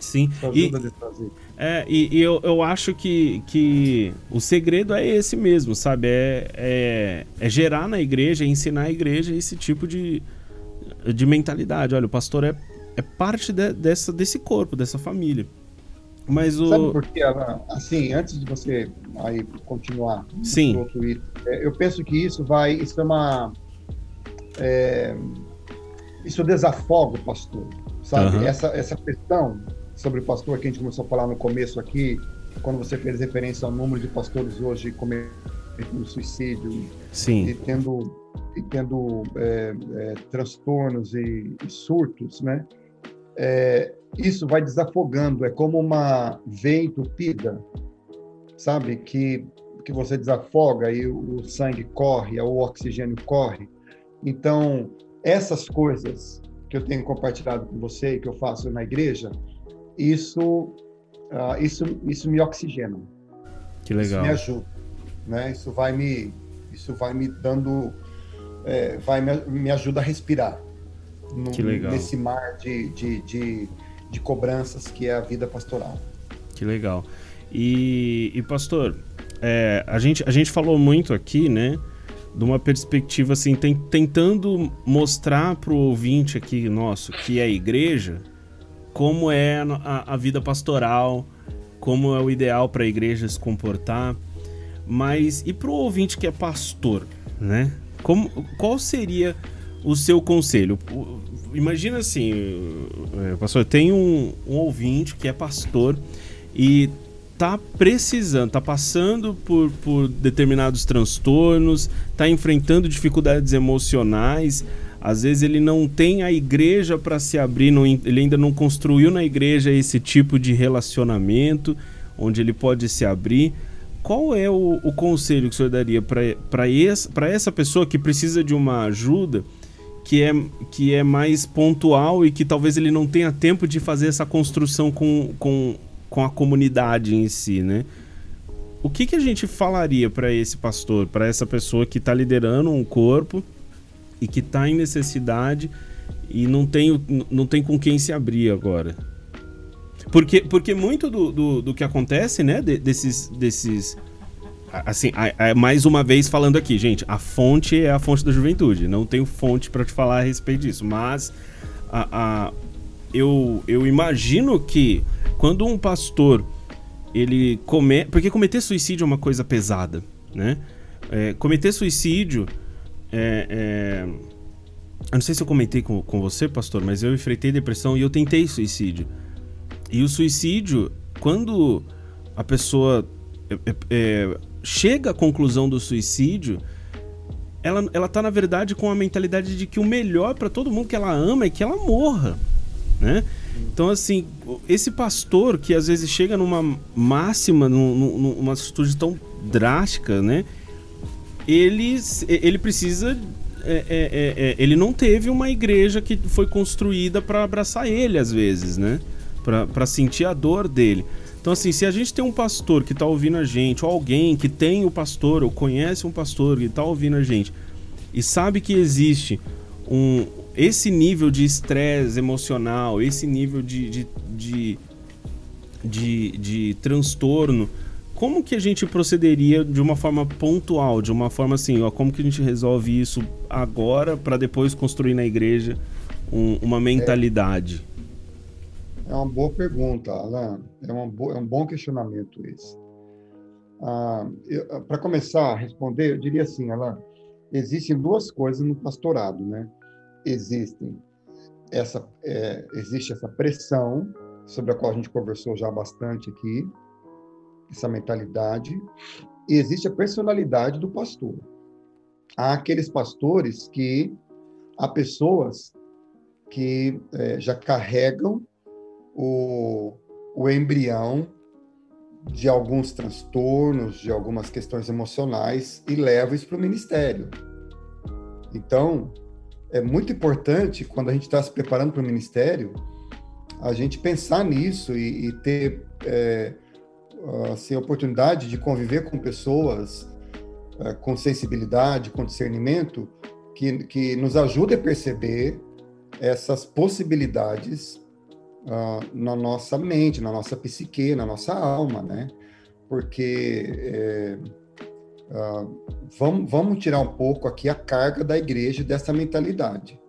Sim. Isso ajuda e, a desfazer. É, e, e, eu, eu acho que, que o segredo é esse mesmo, sabe? É, é, é gerar na igreja, ensinar a igreja esse tipo de, de mentalidade. Olha, o pastor é, é parte de, dessa, desse corpo, dessa família. Mas o... Sabe por quê, Assim, antes de você aí continuar Sim. outro item, é, eu penso que isso vai, isso é uma, é, isso desafoga o pastor, sabe? Uhum. Essa, essa questão sobre o pastor que a gente começou a falar no começo aqui, quando você fez referência ao número de pastores hoje cometendo suicídio Sim. e tendo e tendo é, é, transtornos e, e, surtos, né? É, isso vai desafogando, é como uma veia entupida, sabe? Que, que você desafoga e o, o sangue corre, o oxigênio corre. Então, essas coisas que eu tenho compartilhado com você e que eu faço na igreja, isso, uh, isso, isso me oxigena. Que legal. Isso me ajuda, né? Isso vai me, isso vai me dando é, vai me, me ajuda a respirar no, que legal. nesse mar de, de, de, de, cobranças que é a vida pastoral. Que legal. E, e pastor, é, a, gente, a gente falou muito aqui, né, de uma perspectiva assim, tem, tentando mostrar para o ouvinte aqui nosso, que é a igreja, como é a, a vida pastoral, como é o ideal para a igreja se comportar. Mas e para o ouvinte que é pastor, né? Como, qual seria o seu conselho? Imagina assim, é, pastor, tem um, um ouvinte que é pastor e tá precisando, tá passando por, por determinados transtornos, tá enfrentando dificuldades emocionais. Às vezes ele não tem a igreja para se abrir, não, ele ainda não construiu na igreja esse tipo de relacionamento onde ele pode se abrir. Qual é o, o conselho que o senhor daria para essa pessoa que precisa de uma ajuda que é, que é mais pontual e que talvez ele não tenha tempo de fazer essa construção com, com com a comunidade em si, né? O que, que a gente falaria para esse pastor, para essa pessoa que está liderando um corpo e que está em necessidade e não tem, não tem com quem se abrir agora? Porque, porque muito do, do, do que acontece, né, desses, desses assim, a, a, mais uma vez falando aqui, gente, a fonte é a fonte da juventude. Não tenho fonte para te falar a respeito disso, mas a, a, eu, eu imagino que quando um pastor ele comete. Porque cometer suicídio é uma coisa pesada, né? É, cometer suicídio é, é... Eu não sei se eu comentei com, com você, pastor, mas eu enfrentei depressão e eu tentei suicídio. E o suicídio, quando a pessoa é, é, é, chega à conclusão do suicídio, ela, ela tá, na verdade, com a mentalidade de que o melhor para todo mundo que ela ama é que ela morra, né? Então, assim, esse pastor que às vezes chega numa máxima, numa atitude tão drástica, né? Ele, ele precisa. É, é, é, é ele não teve uma igreja que foi construída para abraçar ele, às vezes, né? Para sentir a dor dele. Então, assim, se a gente tem um pastor que está ouvindo a gente, ou alguém que tem o pastor, ou conhece um pastor que está ouvindo a gente, e sabe que existe um, esse nível de estresse emocional, esse nível de, de, de, de, de transtorno, como que a gente procederia de uma forma pontual, de uma forma assim, ó, como que a gente resolve isso agora para depois construir na igreja um, uma mentalidade? É, uma boa pergunta, Alan. É, uma bo é um bom questionamento esse. Ah, para começar a responder, eu diria assim, Alan, existem duas coisas no pastorado, né? existem essa é, existe essa pressão sobre a qual a gente conversou já bastante aqui, essa mentalidade, e existe a personalidade do pastor. Há aqueles pastores que há pessoas que é, já carregam o, o embrião de alguns transtornos, de algumas questões emocionais e levam isso para o ministério. Então, é muito importante, quando a gente está se preparando para o ministério, a gente pensar nisso e, e ter é, assim, a oportunidade de conviver com pessoas é, com sensibilidade, com discernimento, que, que nos ajude a perceber essas possibilidades uh, na nossa mente, na nossa psique, na nossa alma, né? Porque é, Uh, vamos, vamos tirar um pouco aqui a carga da igreja dessa mentalidade.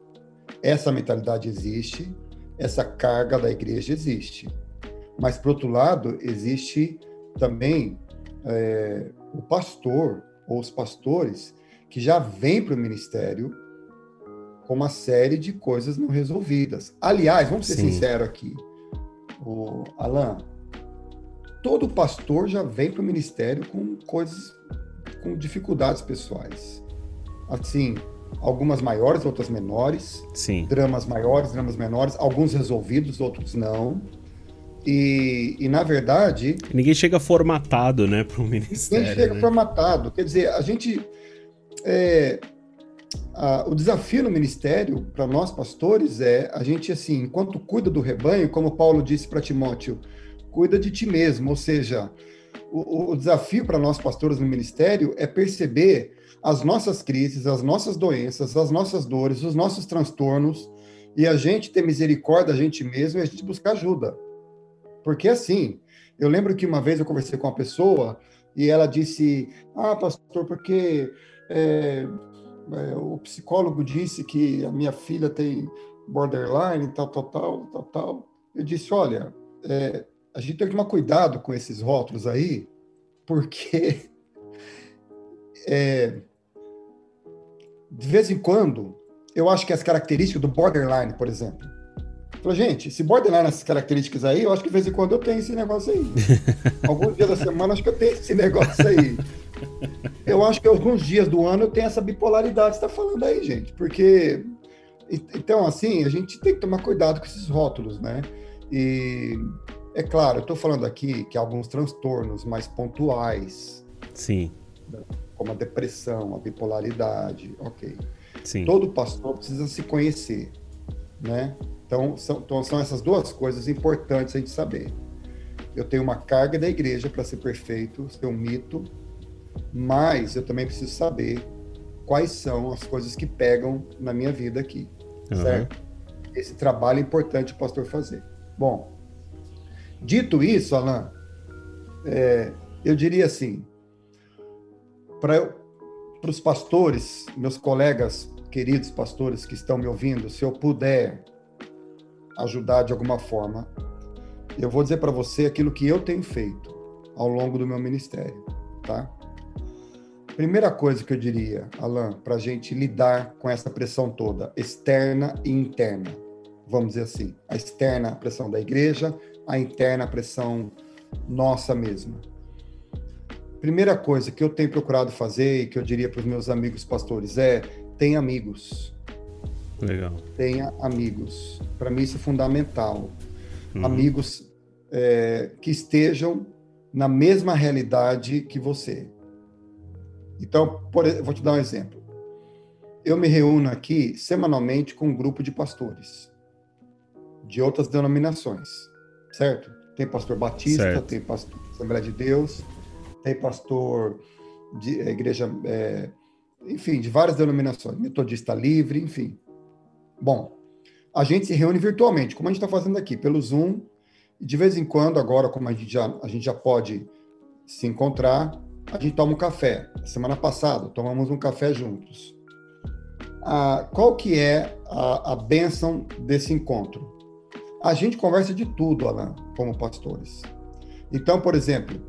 Essa mentalidade existe, essa carga da igreja existe. Mas, por outro lado, existe também é, o pastor ou os pastores que já vêm para o ministério com uma série de coisas não resolvidas. Aliás, vamos ser Sim. sinceros aqui, o Alan, todo pastor já vem para o ministério com coisas com dificuldades pessoais. Assim, algumas maiores, outras menores. Sim. Dramas maiores, dramas menores, alguns resolvidos, outros não. E, e na verdade. Ninguém chega formatado, né, para o ministério. Ninguém chega né? formatado. Quer dizer, a gente. É, a, o desafio no ministério para nós pastores é a gente assim, enquanto cuida do rebanho, como Paulo disse para Timóteo, cuida de ti mesmo, ou seja, o, o desafio para nós pastores no ministério é perceber as nossas crises, as nossas doenças, as nossas dores, os nossos transtornos, e a gente ter misericórdia da gente mesmo e a gente buscar ajuda. Porque assim, eu lembro que uma vez eu conversei com uma pessoa e ela disse: Ah, pastor, porque é, é, o psicólogo disse que a minha filha tem borderline, tal, tal, tal, tal, tal. Eu disse, olha, é, a gente tem que tomar cuidado com esses rótulos aí, porque é, de vez em quando, eu acho que as características do borderline, por exemplo, Falei, gente, se borderline essas características aí, eu acho que de vez em quando eu tenho esse negócio aí. Alguns dias da semana acho que eu tenho esse negócio aí. Eu acho que alguns dias do ano eu tenho essa bipolaridade que você está falando aí, gente. Porque, então, assim, a gente tem que tomar cuidado com esses rótulos, né? E, é claro, eu estou falando aqui que alguns transtornos mais pontuais. Sim. Como a depressão, a bipolaridade, ok. Sim. Todo pastor precisa se conhecer, né? Então são, então, são essas duas coisas importantes a gente saber. Eu tenho uma carga da igreja para ser perfeito, ser um mito, mas eu também preciso saber quais são as coisas que pegam na minha vida aqui, uhum. certo? Esse trabalho é importante o pastor fazer. Bom, dito isso, Alain, é, eu diria assim, para os pastores, meus colegas queridos pastores que estão me ouvindo, se eu puder ajudar de alguma forma, eu vou dizer para você aquilo que eu tenho feito ao longo do meu ministério, tá? Primeira coisa que eu diria, Alan, para a gente lidar com essa pressão toda, externa e interna, vamos dizer assim, a externa a pressão da igreja, a interna a pressão nossa mesma. Primeira coisa que eu tenho procurado fazer e que eu diria para os meus amigos pastores é: tenha amigos. Legal. Tenha amigos. Para mim, isso é fundamental. Uhum. Amigos é, que estejam na mesma realidade que você. Então, por, vou te dar um exemplo. Eu me reúno aqui semanalmente com um grupo de pastores de outras denominações, certo? Tem pastor batista, certo. tem pastor Assembleia de Deus, tem pastor de é, igreja, é, enfim, de várias denominações, metodista livre, enfim. Bom, a gente se reúne virtualmente, como a gente está fazendo aqui, pelo Zoom, e de vez em quando, agora, como a gente já, a gente já pode se encontrar, a gente toma um café. Semana passada, tomamos um café juntos. Ah, qual que é a, a bênção desse encontro? A gente conversa de tudo, Alan, como pastores. Então, por exemplo,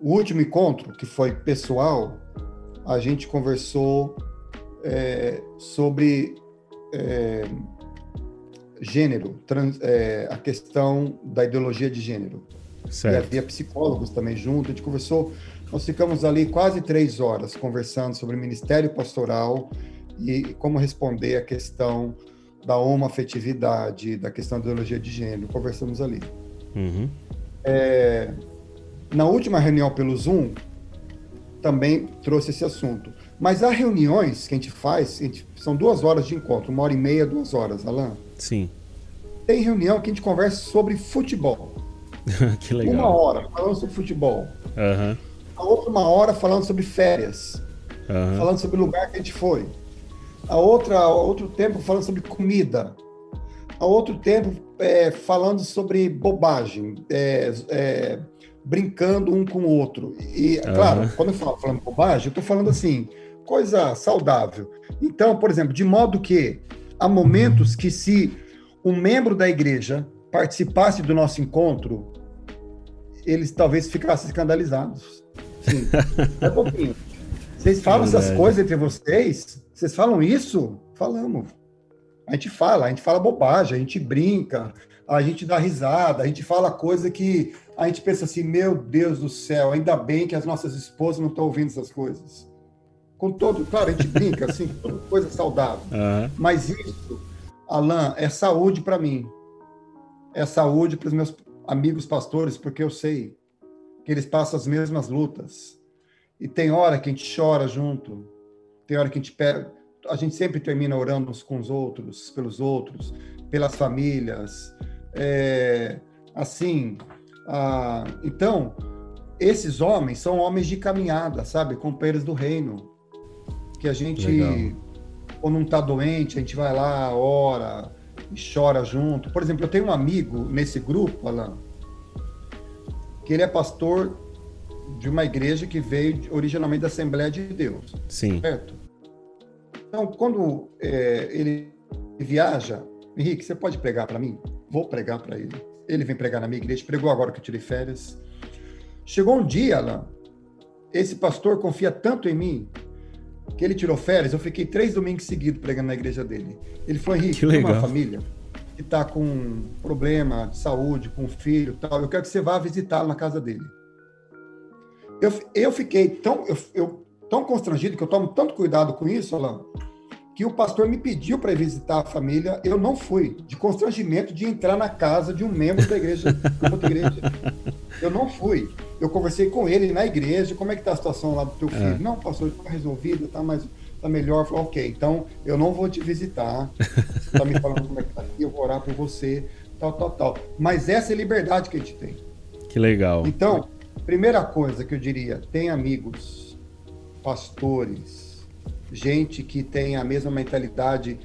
o último encontro, que foi pessoal, a gente conversou é, sobre é, gênero, trans, é, a questão da ideologia de gênero. Certo. E havia psicólogos também junto, a gente conversou, nós ficamos ali quase três horas conversando sobre ministério pastoral e como responder a questão da homoafetividade, da questão da ideologia de gênero, conversamos ali. Uhum. É, na última reunião pelo Zoom, também trouxe esse assunto. Mas há reuniões que a gente faz, a gente, são duas horas de encontro, uma hora e meia, duas horas, Alan. Sim. Tem reunião que a gente conversa sobre futebol. que legal. Uma hora falando sobre futebol. Uhum. A outra uma hora falando sobre férias. Uhum. Falando sobre o lugar que a gente foi. A outra, a outro tempo falando sobre comida. A outro tempo é, falando sobre bobagem. É, é, brincando um com o outro. E, uhum. claro, quando eu falo falando bobagem, eu estou falando assim, coisa saudável. Então, por exemplo, de modo que há momentos que se um membro da igreja participasse do nosso encontro, eles talvez ficassem escandalizados. Sim, é pouquinho. Vocês falam essas coisas entre vocês? Vocês falam isso? Falamos. A gente fala, a gente fala bobagem, a gente brinca, a gente dá risada, a gente fala coisa que a gente pensa assim, meu Deus do céu, ainda bem que as nossas esposas não estão ouvindo essas coisas. Com todo, claro, a gente brinca assim, coisa saudável. Uhum. Mas isso, Alain, é saúde para mim. É saúde para os meus amigos pastores, porque eu sei que eles passam as mesmas lutas. E tem hora que a gente chora junto, tem hora que a gente pega, a gente sempre termina orando uns com os outros, pelos outros, pelas famílias. É, assim, ah, então, esses homens são homens de caminhada, sabe? Companheiros do reino. Que a gente, Legal. quando não está doente, a gente vai lá, ora e chora junto. Por exemplo, eu tenho um amigo nesse grupo, Alan, que ele é pastor de uma igreja que veio originalmente da Assembleia de Deus. Sim. Certo? Então, quando é, ele viaja, Henrique, você pode pregar para mim? Vou pregar para ele. Ele vem pregar na minha igreja, pregou agora que eu tirei férias. Chegou um dia, lá, esse pastor confia tanto em mim que ele tirou férias. Eu fiquei três domingos seguidos pregando na igreja dele. Ele foi Henrique, que legal. uma família que está com problema de saúde, com um filho tal. Eu quero que você vá visitá-lo na casa dele. Eu, eu fiquei tão, eu, eu, tão constrangido, que eu tomo tanto cuidado com isso, Alain, que o pastor me pediu para visitar a família, eu não fui, de constrangimento de entrar na casa de um membro da igreja, da outra igreja. Eu não fui. Eu conversei com ele na igreja, como é que está a situação lá do teu filho? É. Não, pastor, está resolvido, está mais tá melhor. Falei, ok, então eu não vou te visitar. Você está me falando como é que está aqui, eu vou orar por você, tal, tal, tal. Mas essa é a liberdade que a gente tem. Que legal. Então, primeira coisa que eu diria, tem amigos, pastores, gente que tem a mesma mentalidade,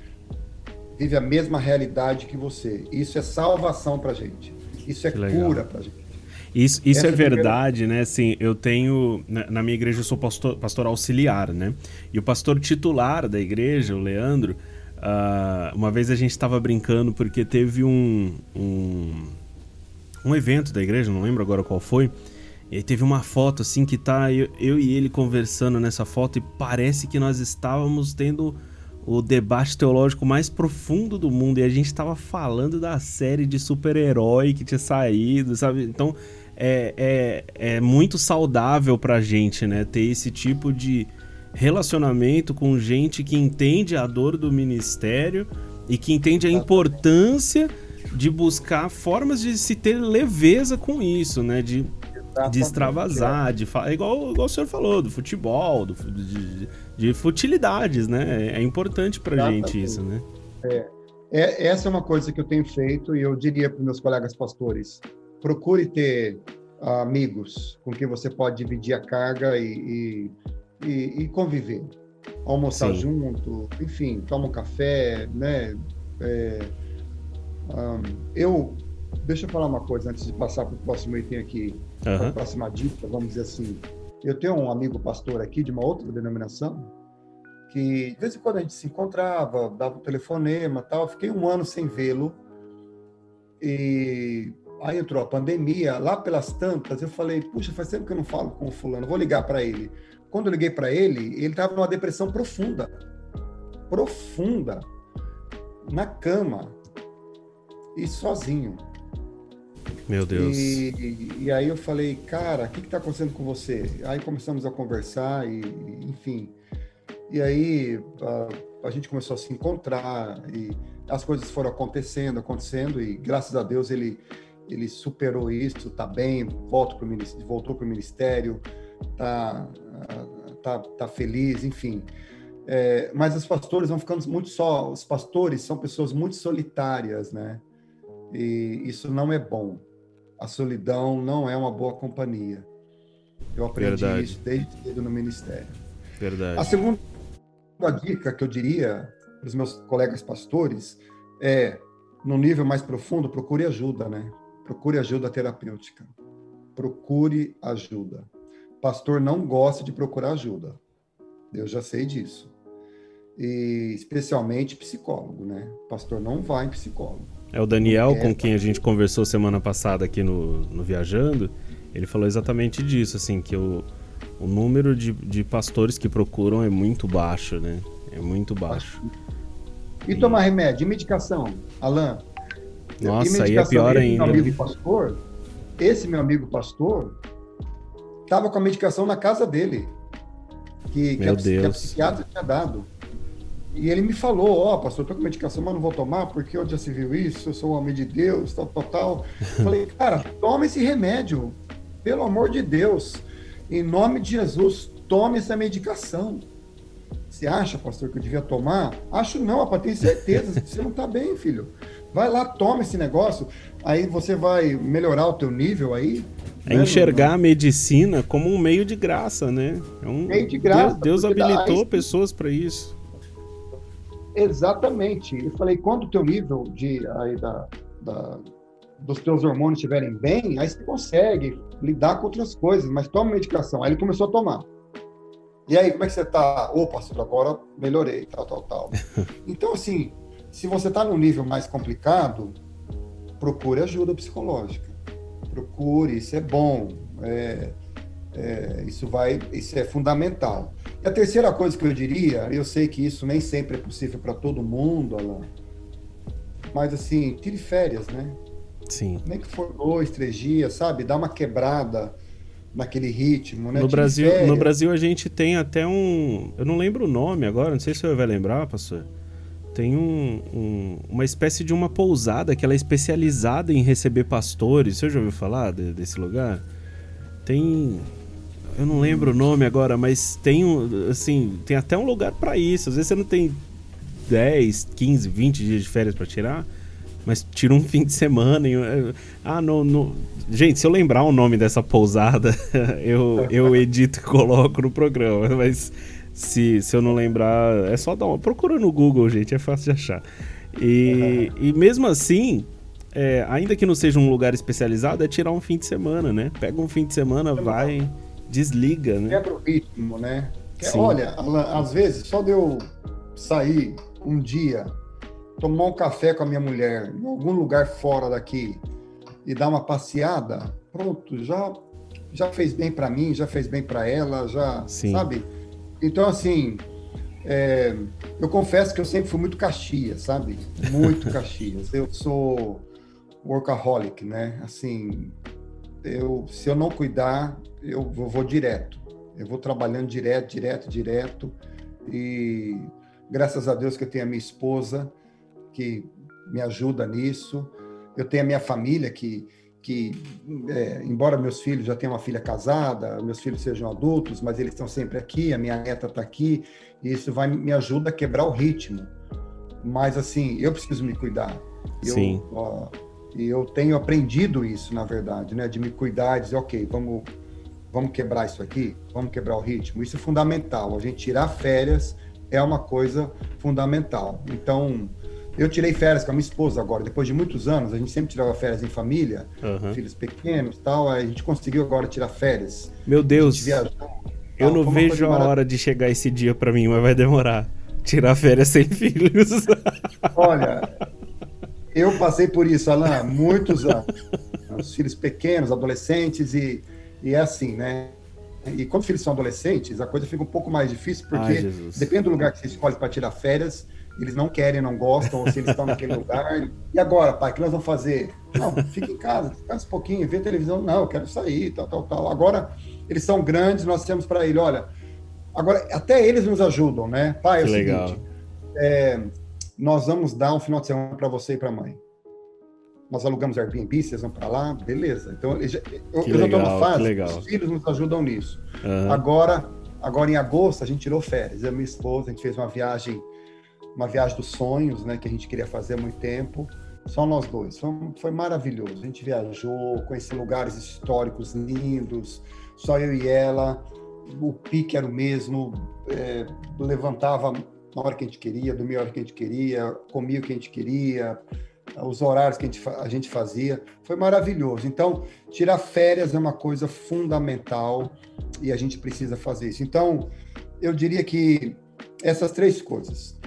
vive a mesma realidade que você. Isso é salvação para gente. Isso é cura para gente. Isso, isso é, é verdade, né? Assim, eu tenho. Na, na minha igreja eu sou pastor, pastor, auxiliar, né? E o pastor titular da igreja, o Leandro, uh, uma vez a gente estava brincando porque teve um, um, um evento da igreja, não lembro agora qual foi. E aí teve uma foto assim que tá eu, eu e ele conversando nessa foto e parece que nós estávamos tendo o debate teológico mais profundo do mundo e a gente estava falando da série de super-herói que tinha saído, sabe? Então é, é, é muito saudável pra gente, né? Ter esse tipo de relacionamento com gente que entende a dor do ministério e que entende a importância de buscar formas de se ter leveza com isso, né? De, de extravasar, de falar. É igual, igual o senhor falou, do futebol, do, de, de futilidades, né? É importante pra Exatamente. gente isso, né? É, é, essa é uma coisa que eu tenho feito e eu diria para meus colegas pastores: procure ter amigos com quem você pode dividir a carga e, e, e, e conviver. Almoçar Sim. junto, enfim, toma um café, né? É, um, eu, deixa eu falar uma coisa antes de passar para o próximo item aqui, uhum. para a próxima dica, vamos dizer assim. Eu tenho um amigo pastor aqui de uma outra denominação que de vez em quando a gente se encontrava, dava um telefonema tal. Fiquei um ano sem vê-lo e Aí entrou a pandemia, lá pelas tantas, eu falei, puxa, faz tempo que eu não falo com o fulano, vou ligar para ele. Quando eu liguei para ele, ele estava numa depressão profunda. Profunda. Na cama. E sozinho. Meu Deus. E, e aí eu falei, cara, o que está acontecendo com você? Aí começamos a conversar e, enfim. E aí a, a gente começou a se encontrar e as coisas foram acontecendo, acontecendo e graças a Deus ele ele superou isso, está bem, voltou para o voltou para o ministério, está tá, tá feliz, enfim. É, mas os pastores vão ficando muito só. Os pastores são pessoas muito solitárias, né? E isso não é bom. A solidão não é uma boa companhia. Eu aprendi Verdade. isso desde cedo no ministério. Verdade. A segunda dica que eu diria para os meus colegas pastores é, no nível mais profundo, procure ajuda, né? Procure ajuda terapêutica. Procure ajuda. Pastor não gosta de procurar ajuda. Eu já sei disso. E especialmente psicólogo, né? Pastor não vai em psicólogo. É o Daniel é, com quem a gente conversou semana passada aqui no, no Viajando. Ele falou exatamente disso, assim, que o, o número de, de pastores que procuram é muito baixo, né? É muito baixo. E, e tomar remédio, e medicação, Alain? Nossa, aí é pior ainda. Meu amigo pastor, esse meu amigo pastor estava com a medicação na casa dele, que, meu que, a, Deus. que a psiquiatra tinha dado. E ele me falou, ó, oh, pastor, tô com medicação, mas não vou tomar, porque onde já se viu isso, eu sou um homem de Deus, tal, tal, tal. Falei, cara, toma esse remédio, pelo amor de Deus. Em nome de Jesus, tome essa medicação. Você acha, pastor, que eu devia tomar? Acho não, para ter certeza, você não está bem, filho. Vai lá, toma esse negócio, aí você vai melhorar o teu nível aí. É né? enxergar a medicina como um meio de graça, né? É um meio de graça. Deus, Deus habilitou dá... pessoas para isso. Exatamente. Eu falei, quando o teu nível de aí da, da dos teus hormônios estiverem bem, aí você consegue lidar com outras coisas, mas toma medicação. Aí ele começou a tomar. E aí, como é que você tá? Ô, pastor, agora melhorei, tal, tal, tal. Então, assim, se você está num nível mais complicado, procure ajuda psicológica. Procure, isso é bom. É, é, isso vai, isso é fundamental. E a terceira coisa que eu diria, eu sei que isso nem sempre é possível para todo mundo, Alan, mas assim, tire férias, né? Sim. Nem que for dois, três dias, sabe? Dá uma quebrada naquele ritmo, né? No Brasil, no Brasil a gente tem até um, eu não lembro o nome agora, não sei se você vai lembrar, pastor. Tem um, um, uma espécie de uma pousada que ela é especializada em receber pastores. Você já ouviu falar de, desse lugar? Tem eu não lembro o nome agora, mas tem um, assim, tem até um lugar para isso. Às vezes você não tem 10, 15, 20 dias de férias para tirar, mas tira um fim de semana. E, ah, não, não. Gente, se eu lembrar o nome dessa pousada, eu, eu edito e coloco no programa. Mas se, se eu não lembrar, é só dar uma. Procura no Google, gente, é fácil de achar. E, e mesmo assim, é, ainda que não seja um lugar especializado, é tirar um fim de semana, né? Pega um fim de semana, vai, desliga, né? Quebra o ritmo, né? Olha, às vezes, só de eu sair um dia, tomar um café com a minha mulher em algum lugar fora daqui e dar uma passeada, pronto, já já fez bem para mim, já fez bem para ela, já, Sim. sabe? Então assim, é, eu confesso que eu sempre fui muito Caxias, sabe? Muito Caxias. Eu sou workaholic, né? Assim, eu se eu não cuidar, eu vou, vou direto. Eu vou trabalhando direto, direto, direto e Graças a Deus que eu tenho a minha esposa que me ajuda nisso. Eu tenho a minha família que, que é, embora meus filhos já tenham uma filha casada, meus filhos sejam adultos, mas eles estão sempre aqui, a minha neta está aqui, e isso vai me ajuda a quebrar o ritmo. Mas assim, eu preciso me cuidar. Eu, Sim. Ó, e eu tenho aprendido isso, na verdade, né? De me cuidar, e dizer, ok, vamos, vamos quebrar isso aqui, vamos quebrar o ritmo. Isso é fundamental. A gente tirar férias é uma coisa fundamental. Então, eu tirei férias com a minha esposa agora, depois de muitos anos, a gente sempre tirava férias em família, uhum. filhos pequenos e tal, a gente conseguiu agora tirar férias. Meu Deus, viajou, eu não vejo a hora de chegar esse dia para mim, mas vai demorar. Tirar férias sem filhos. Olha, eu passei por isso, Alan, muitos anos. Os filhos pequenos, adolescentes, e, e é assim, né? E quando os filhos são adolescentes, a coisa fica um pouco mais difícil, porque Ai, depende do lugar que você escolhe para tirar férias, eles não querem, não gostam, ou se eles estão naquele lugar. E agora, pai, o que nós vamos fazer? Não, fica em casa, descansa um pouquinho, vê televisão. Não, eu quero sair, tal, tal, tal. Agora, eles são grandes, nós temos para ele, olha. Agora, até eles nos ajudam, né? Pai, é o que seguinte, legal. É, nós vamos dar um final de semana para você e para a mãe nós alugamos Airbnb, vocês vão para lá, beleza. Então, eu, já, eu, eu já estou na fase, os filhos nos ajudam nisso. Uhum. Agora, agora, em agosto, a gente tirou férias. Eu e minha esposa, a gente fez uma viagem, uma viagem dos sonhos, né, que a gente queria fazer há muito tempo. Só nós dois. Foi, foi maravilhoso. A gente viajou, conheceu lugares históricos lindos, só eu e ela. O pique era o mesmo, é, levantava na hora que a gente queria, dormia a hora que a gente queria, comia o que a gente queria, os horários que a gente, a gente fazia, foi maravilhoso. Então, tirar férias é uma coisa fundamental e a gente precisa fazer isso. Então, eu diria que essas três coisas.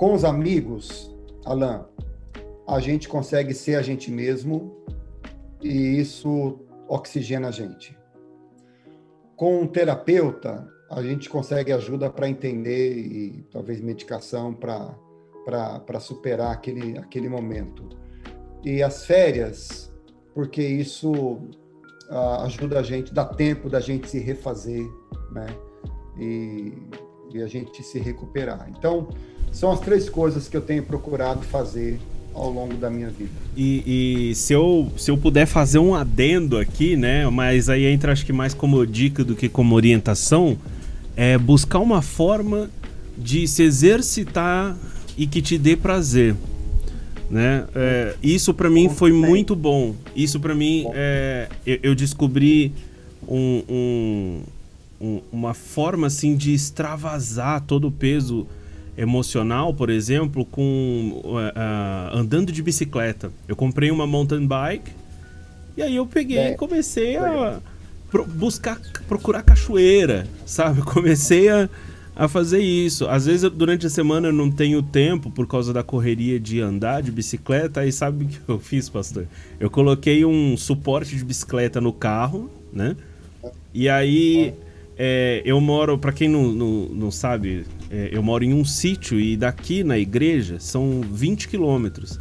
Com os amigos, Alain, a gente consegue ser a gente mesmo e isso oxigena a gente. Com um terapeuta, a gente consegue ajuda para entender e talvez medicação para superar aquele, aquele momento. E as férias, porque isso uh, ajuda a gente, dá tempo da gente se refazer, né? E, e a gente se recuperar. Então, são as três coisas que eu tenho procurado fazer ao longo da minha vida. E, e, se, eu, se eu puder fazer um adendo aqui, né? Mas aí entra acho que mais como dica do que como orientação, é buscar uma forma de se exercitar e que te dê prazer. Né? É, isso para mim foi muito bom. Isso para mim é, eu, eu, descobri um, um, um, uma forma assim de extravasar todo o peso emocional, por exemplo, com uh, uh, andando de bicicleta. Eu comprei uma mountain bike e aí eu peguei é. e comecei a pro, buscar, procurar cachoeira, sabe? Comecei a, a fazer isso. Às vezes durante a semana eu não tenho tempo por causa da correria de andar de bicicleta. Aí sabe o que eu fiz, pastor? Eu coloquei um suporte de bicicleta no carro, né? E aí é, eu moro, para quem não, não, não sabe, é, eu moro em um sítio e daqui na igreja são 20 quilômetros.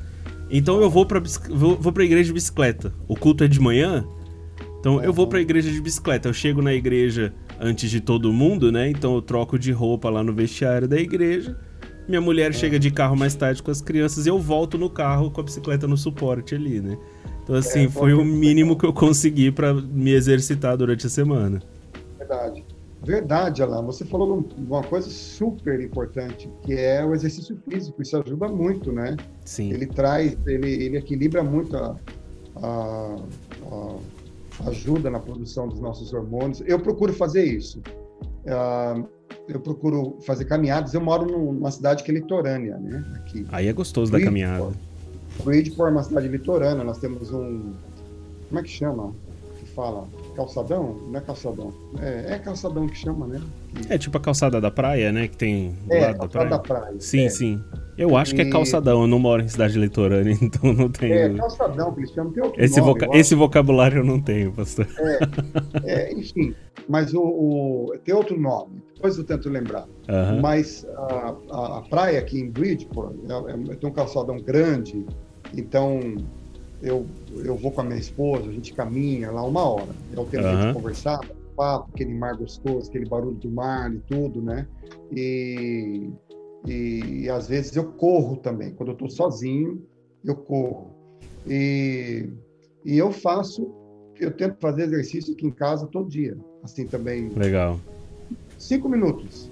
Então eu vou pra, vou, vou pra igreja de bicicleta. O culto é de manhã, então eu vou pra igreja de bicicleta. Eu chego na igreja antes de todo mundo, né? Então eu troco de roupa lá no vestiário da igreja. Minha mulher chega de carro mais tarde com as crianças e eu volto no carro com a bicicleta no suporte ali, né? Então assim, é, foi o mínimo que eu consegui para me exercitar durante a semana. Verdade. Verdade, Alain. Você falou uma coisa super importante, que é o exercício físico. Isso ajuda muito, né? Sim. Ele traz, ele, ele equilibra muito a, a, a ajuda na produção dos nossos hormônios. Eu procuro fazer isso. Uh, eu procuro fazer caminhadas. Eu moro numa cidade que é litorânea, né? Aqui. Aí é gostoso da caminhada. Bridgeport é uma cidade litorânea. Nós temos um, como é que chama? Que fala calçadão? Não é calçadão. É, é calçadão que chama, né? É tipo a calçada da praia, né? Que tem do é, lado da praia. da praia. Sim, é. sim. Eu acho e... que é calçadão, eu não moro em cidade litorânea, então não tenho. É, calçadão que eles chamam, tem outro esse nome, voca... Esse vocabulário eu não tenho, pastor. É, é enfim, mas o, o, tem outro nome, depois eu tento lembrar. Uhum. Mas a, a, a, praia aqui em Bridgeport é, é, tem um calçadão grande, então eu, eu vou com a minha esposa, a gente caminha lá uma hora. É o tempo uhum. de conversar, papo, aquele mar gostoso, aquele barulho do mar e tudo, né? E, e, e às vezes eu corro também. Quando eu estou sozinho, eu corro. E, e eu faço, eu tento fazer exercício aqui em casa todo dia. Assim também. Legal. Cinco minutos.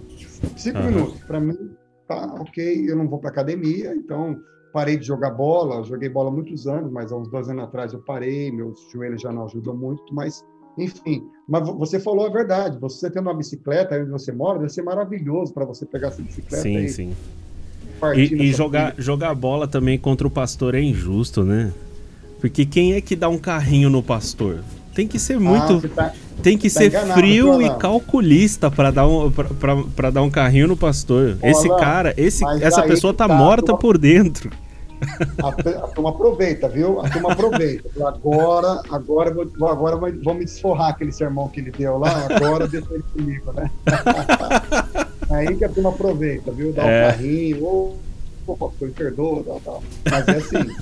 Cinco uhum. minutos. Para mim, tá ok. Eu não vou para academia, então parei de jogar bola, joguei bola há muitos anos, mas há uns dois anos atrás eu parei, meus joelhos já não ajudam muito, mas enfim. Mas você falou a verdade, você tendo uma bicicleta aí onde você mora, deve ser maravilhoso para você pegar essa bicicleta Sim, aí, sim. E, e jogar, jogar bola também contra o pastor é injusto, né? Porque quem é que dá um carrinho no pastor? Tem que ser muito. Ah, tá, tem que tá ser enganado, frio e calculista para dar, um, pra, dar um carrinho no pastor. esse cara, esse, essa pessoa tá, tá morta por dentro. A, a turma aproveita, viu? A turma aproveita. Agora, agora, vou, agora vou me desforrar aquele sermão que ele deu lá, agora deixa ele comigo, né? Aí que a turma aproveita, viu? Dá é. um carrinho, ou oh, me perdoa, tal, tal. Mas é assim.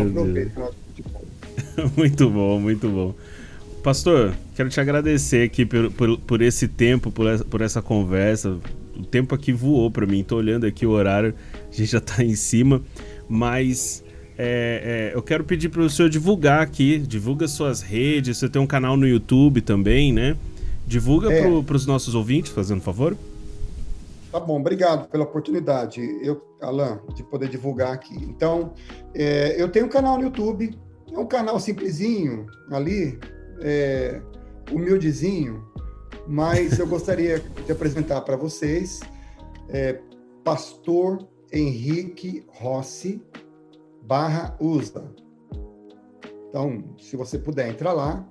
aproveita, muito bom, muito bom. Pastor, quero te agradecer aqui por, por, por esse tempo, por essa, por essa conversa, o tempo aqui voou para mim. Tô olhando aqui o horário, a gente já tá em cima, mas é, é, eu quero pedir para o senhor divulgar aqui, divulga suas redes. Você tem um canal no YouTube também, né? Divulga é. para os nossos ouvintes, fazendo favor. Tá bom, obrigado pela oportunidade, eu, Alan, de poder divulgar aqui. Então, é, eu tenho um canal no YouTube, é um canal simplesinho ali, é, humildezinho, mas eu gostaria de apresentar para vocês é, Pastor Henrique Rossi barra USA. Então, se você puder entrar lá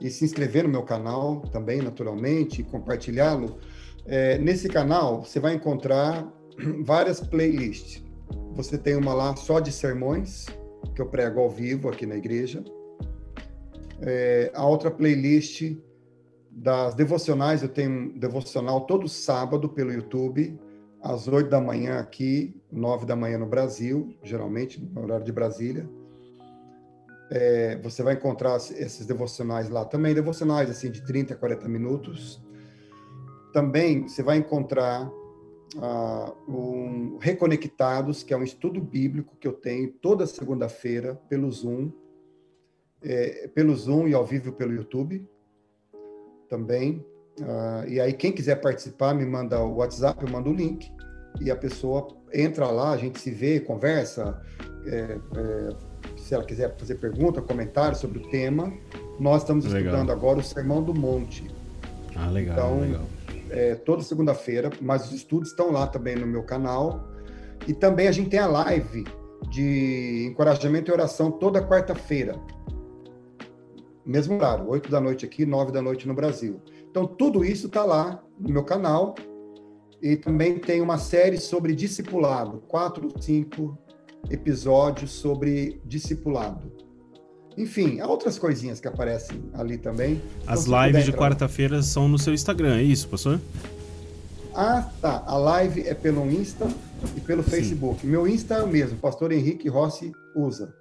e se inscrever no meu canal também, naturalmente, e compartilhá-lo, é, nesse canal você vai encontrar várias playlists. Você tem uma lá só de sermões, que eu prego ao vivo aqui na igreja. É, a outra playlist das devocionais, eu tenho devocional todo sábado pelo YouTube, às 8 da manhã aqui, 9 da manhã no Brasil, geralmente, no horário de Brasília. É, você vai encontrar esses devocionais lá também, devocionais assim de 30 a 40 minutos. Também você vai encontrar uh, um Reconectados, que é um estudo bíblico que eu tenho toda segunda-feira pelo Zoom, é, pelo Zoom e ao vivo pelo YouTube também. Uh, e aí, quem quiser participar, me manda o WhatsApp, eu mando o link. E a pessoa entra lá, a gente se vê, conversa. É, é, se ela quiser fazer pergunta, comentário sobre o tema. Nós estamos legal. estudando agora o Sermão do Monte. Ah, legal, então, legal. é, toda segunda-feira, mas os estudos estão lá também no meu canal. E também a gente tem a live de encorajamento e oração toda quarta-feira. Mesmo horário, 8 da noite aqui, 9 da noite no Brasil. Então, tudo isso está lá no meu canal. E também tem uma série sobre discipulado, quatro, cinco episódios sobre discipulado. Enfim, há outras coisinhas que aparecem ali também. As então, lives de quarta-feira são no seu Instagram, é isso, pastor? Ah, tá. A live é pelo Insta e pelo Sim. Facebook. Meu Insta é o mesmo, Pastor Henrique Rossi usa.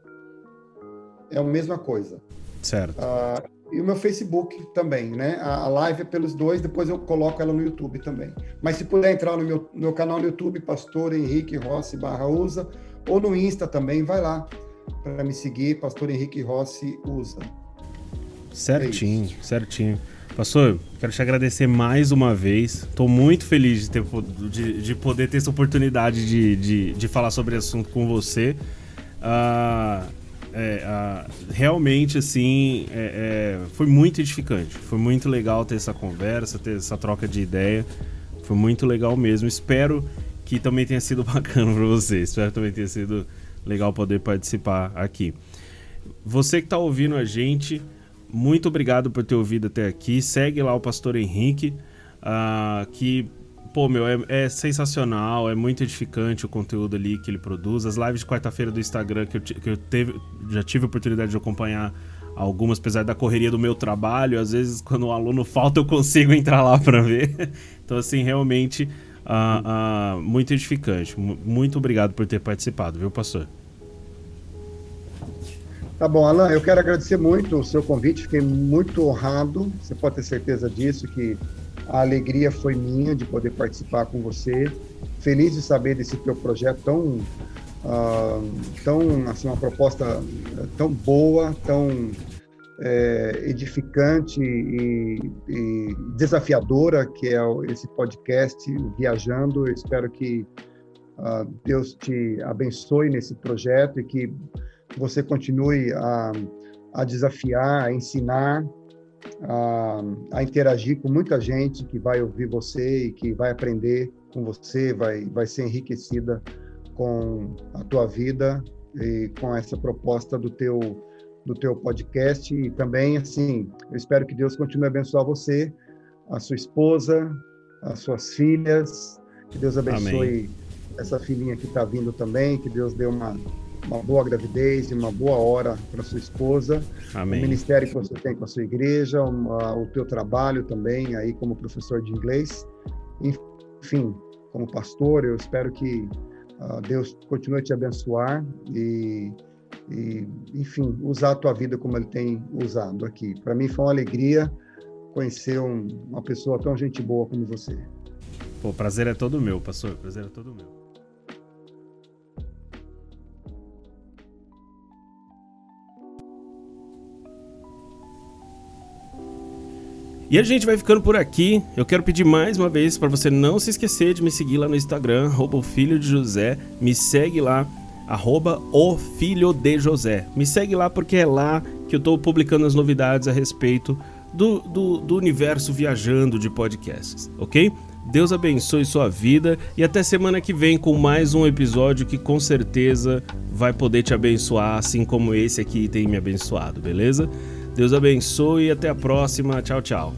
É a mesma coisa. Certo. Ah, e o meu Facebook também, né? A, live é pelos dois, depois eu coloco ela no YouTube também. Mas se puder entrar no meu, meu canal no YouTube, Pastor Henrique Rossi barra usa, ou no Insta também, vai lá para me seguir, Pastor Henrique Rossi usa. Certinho, é certinho. Pastor, quero te agradecer mais uma vez. Estou muito feliz de, ter, de, de, poder ter essa oportunidade de, de, de falar sobre esse assunto com você. Uh, é, uh, realmente, assim, é, é, foi muito edificante. Foi muito legal ter essa conversa, ter essa troca de ideia. Foi muito legal mesmo. Espero que também tenha sido bacana para você. Espero que também tenha sido legal poder participar aqui. Você que está ouvindo a gente, muito obrigado por ter ouvido até aqui. Segue lá o Pastor Henrique, uh, que, pô, meu, é, é, sensacional, é muito edificante o conteúdo ali que ele produz. As lives de quarta-feira do Instagram que eu, que eu teve, já tive a oportunidade de acompanhar algumas, apesar da correria do meu trabalho. Às vezes, quando o aluno falta, eu consigo entrar lá para ver. Então, assim, realmente uh, uh, muito edificante. Muito obrigado por ter participado, viu, pastor? Tá bom, Alan, eu quero agradecer muito o seu convite, fiquei muito honrado, você pode ter certeza disso, que a alegria foi minha de poder participar com você. Feliz de saber desse teu projeto tão, uh, tão assim, uma proposta tão boa, tão é, edificante e, e, desafiadora que é esse podcast Viajando. Eu espero que uh, Deus te abençoe nesse projeto e que você continue a, a desafiar, a ensinar, a, a, interagir com muita gente que vai ouvir você e que vai aprender com você, vai, vai ser enriquecida com a tua vida e com essa proposta do teu do teu podcast e também assim eu espero que Deus continue a abençoar você, a sua esposa, as suas filhas, que Deus abençoe Amém. essa filhinha que está vindo também, que Deus dê uma uma boa gravidez e uma boa hora para sua esposa. Amém. O ministério que você tem com a sua igreja, uma, o teu trabalho também aí como professor de inglês. Enfim, como pastor, eu espero que uh, Deus continue a te abençoar e, e, enfim, usar a tua vida como Ele tem usado aqui. Para mim foi uma alegria conhecer um, uma pessoa tão gente boa como você. O prazer é todo meu, pastor. O prazer é todo meu. E a gente vai ficando por aqui. Eu quero pedir mais uma vez para você não se esquecer de me seguir lá no Instagram, arroba o filho de José. Me segue lá, arroba o filho de José. Me segue lá porque é lá que eu estou publicando as novidades a respeito do, do, do universo viajando de podcasts, ok? Deus abençoe sua vida e até semana que vem com mais um episódio que com certeza vai poder te abençoar, assim como esse aqui tem me abençoado, beleza? Deus abençoe e até a próxima. Tchau, tchau.